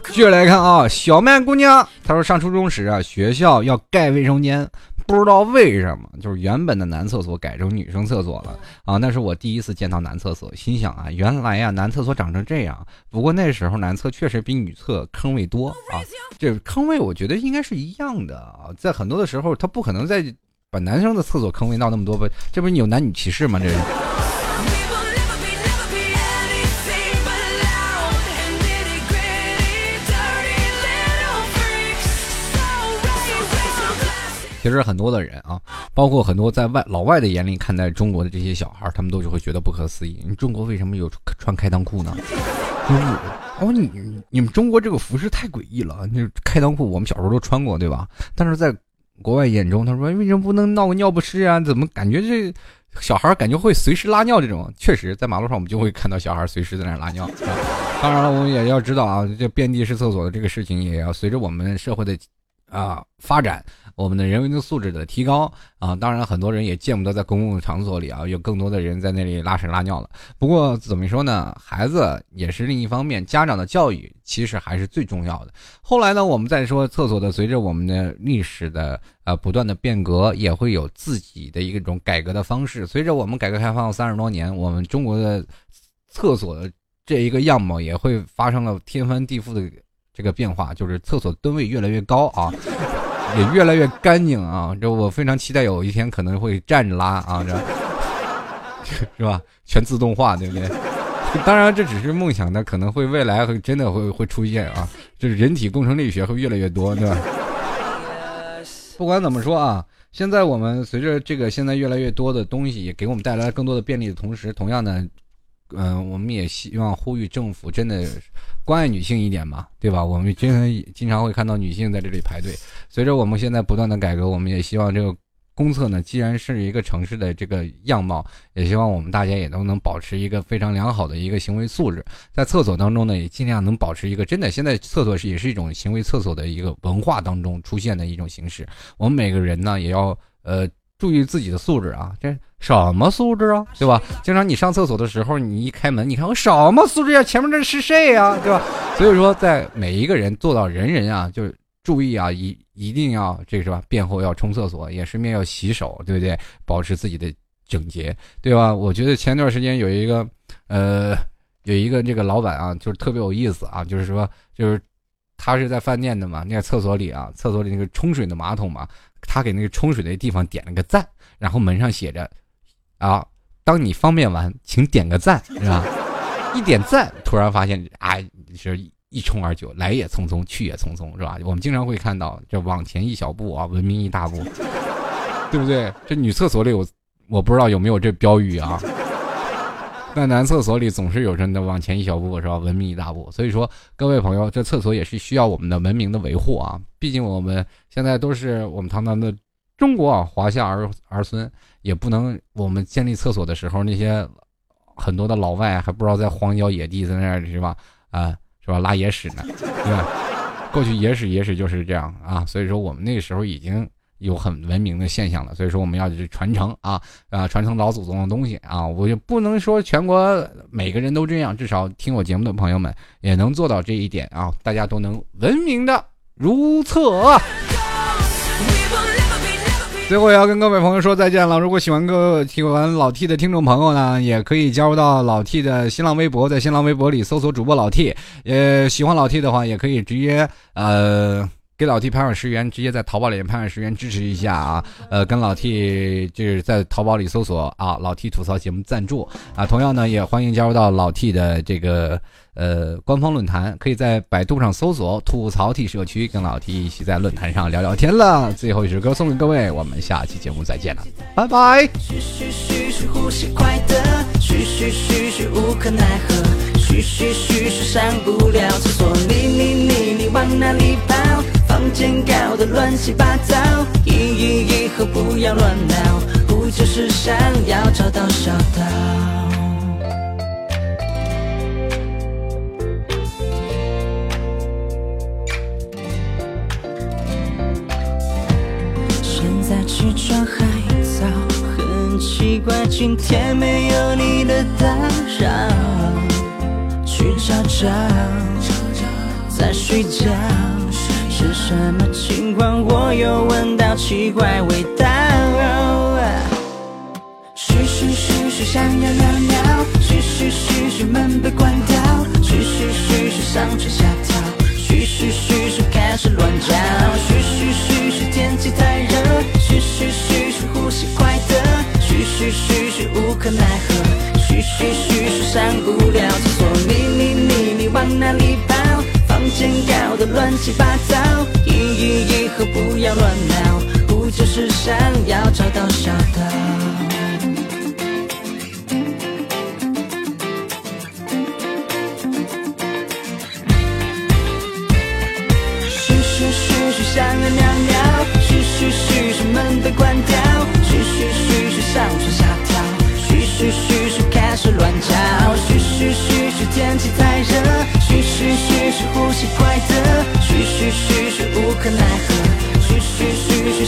S1: 继续来看啊，小曼姑娘，她说上初中时啊，学校要盖卫生间。不知道为什么，就是原本的男厕所改成女生厕所了啊！那是我第一次见到男厕所，心想啊，原来呀，男厕所长成这样。不过那时候男厕确实比女厕坑位多啊，这坑位我觉得应该是一样的啊，在很多的时候他不可能再把男生的厕所坑位闹那么多吧？这不是有男女歧视吗？这是。其实很多的人啊，包括很多在外老外的眼里看待中国的这些小孩，他们都是会觉得不可思议。你中国为什么有穿开裆裤呢？哦，你你们中国这个服饰太诡异了。那开裆裤我们小时候都穿过，对吧？但是在国外眼中，他说为什么不能闹个尿不湿啊？怎么感觉这小孩感觉会随时拉尿？这种确实在马路上我们就会看到小孩随时在那拉尿。当然了，我们也要知道啊，这遍地是厕所的这个事情，也要随着我们社会的。啊，发展我们的人文的素质的提高啊，当然很多人也见不得在公共场所里啊，有更多的人在那里拉屎拉尿了。不过怎么说呢，孩子也是另一方面，家长的教育其实还是最重要的。后来呢，我们再说厕所的，随着我们的历史的呃不断的变革，也会有自己的一个种改革的方式。随着我们改革开放三十多年，我们中国的厕所的这一个样貌也会发生了天翻地覆的。这个变化就是厕所吨位越来越高啊，(laughs) 也越来越干净啊。这我非常期待有一天可能会站着拉啊，这 (laughs) 是吧？全自动化，对不对？(laughs) 当然这只是梦想，那可能会未来会真的会会出现啊，就是人体工程力学会越来越多，对吧？不管怎么说啊，现在我们随着这个现在越来越多的东西给我们带来更多的便利的同时，同样呢。嗯，我们也希望呼吁政府真的关爱女性一点嘛，对吧？我们经常经常会看到女性在这里排队。随着我们现在不断的改革，我们也希望这个公厕呢，既然是一个城市的这个样貌，也希望我们大家也都能保持一个非常良好的一个行为素质，在厕所当中呢，也尽量能保持一个真的。现在厕所是也是一种行为厕所的一个文化当中出现的一种形式。我们每个人呢，也要呃。注意自己的素质啊！这什么素质啊？对吧？经常你上厕所的时候，你一开门，你看我什么素质呀？前面这是谁呀？对吧？(laughs) 所以说，在每一个人做到人人啊，就是注意啊，一一定要这个是吧？便后要冲厕所，也顺便要洗手，对不对？保持自己的整洁，对吧？我觉得前段时间有一个呃，有一个这个老板啊，就是特别有意思啊，就是说，就是他是在饭店的嘛，那个厕所里啊，厕所里那个冲水的马桶嘛。他给那个冲水的地方点了个赞，然后门上写着：“啊，当你方便完，请点个赞，(laughs) 是吧？”一点赞，突然发现啊，是一冲而就，来也匆匆，去也匆匆，是吧？我们经常会看到这往前一小步啊，文明一大步，(laughs) 对不对？这女厕所里有，我不知道有没有这标语啊。在男厕所里总是有人的往前一小步是吧？文明一大步。所以说，各位朋友，这厕所也是需要我们的文明的维护啊。毕竟我们现在都是我们堂堂的中国啊，华夏儿儿孙，也不能我们建立厕所的时候，那些很多的老外还不知道在荒郊野地在那儿是吧？啊，是吧？拉野屎呢，对吧？过去野史野史就是这样啊。所以说，我们那个时候已经。有很文明的现象了，所以说我们要去传承啊啊，传承老祖宗的东西啊！我就不能说全国每个人都这样，至少听我节目的朋友们也能做到这一点啊！大家都能文明的如厕。最后也要跟各位朋友说再见了。如果喜欢各喜欢老 T 的听众朋友呢，也可以加入到老 T 的新浪微博，在新浪微博里搜索主播老 T。呃，喜欢老 T 的话，也可以直接呃。给老 T 拍上十元，直接在淘宝里面拍上十元支持一下啊！呃，跟老 T 就是在淘宝里搜索啊，老 T 吐槽节目赞助啊。同样呢，也欢迎加入到老 T 的这个呃官方论坛，可以在百度上搜索吐槽 T 社区，跟老 T 一起在论坛上聊聊天了。最后一首歌送给各位，我们下期节目再见了，拜拜。
S2: 嘘嘘嘘嘘，上不了厕所，你你你你往哪里跑房间搞得乱七八糟，以以以后不要乱闹，不就是想要找到小道？现在起床还早，很奇怪今天没有你的打扰，去找找，在睡觉。是什么情况？我又闻到奇怪味道。嘘嘘嘘嘘，想要尿尿。嘘嘘嘘嘘，门被关掉。嘘嘘嘘嘘，上蹿下跳。嘘嘘嘘嘘，开始乱叫。乱七八糟，以以以后不要乱闹，不就是想要找到小道？嘘嘘嘘嘘，想要尿尿，嘘嘘嘘嘘，门被关掉，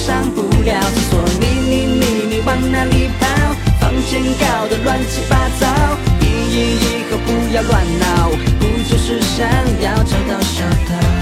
S2: 上不了厕所。你你你你往哪里跑？房间搞得乱七八糟。以以以后不要乱闹，不就是想要找到小
S1: 偷？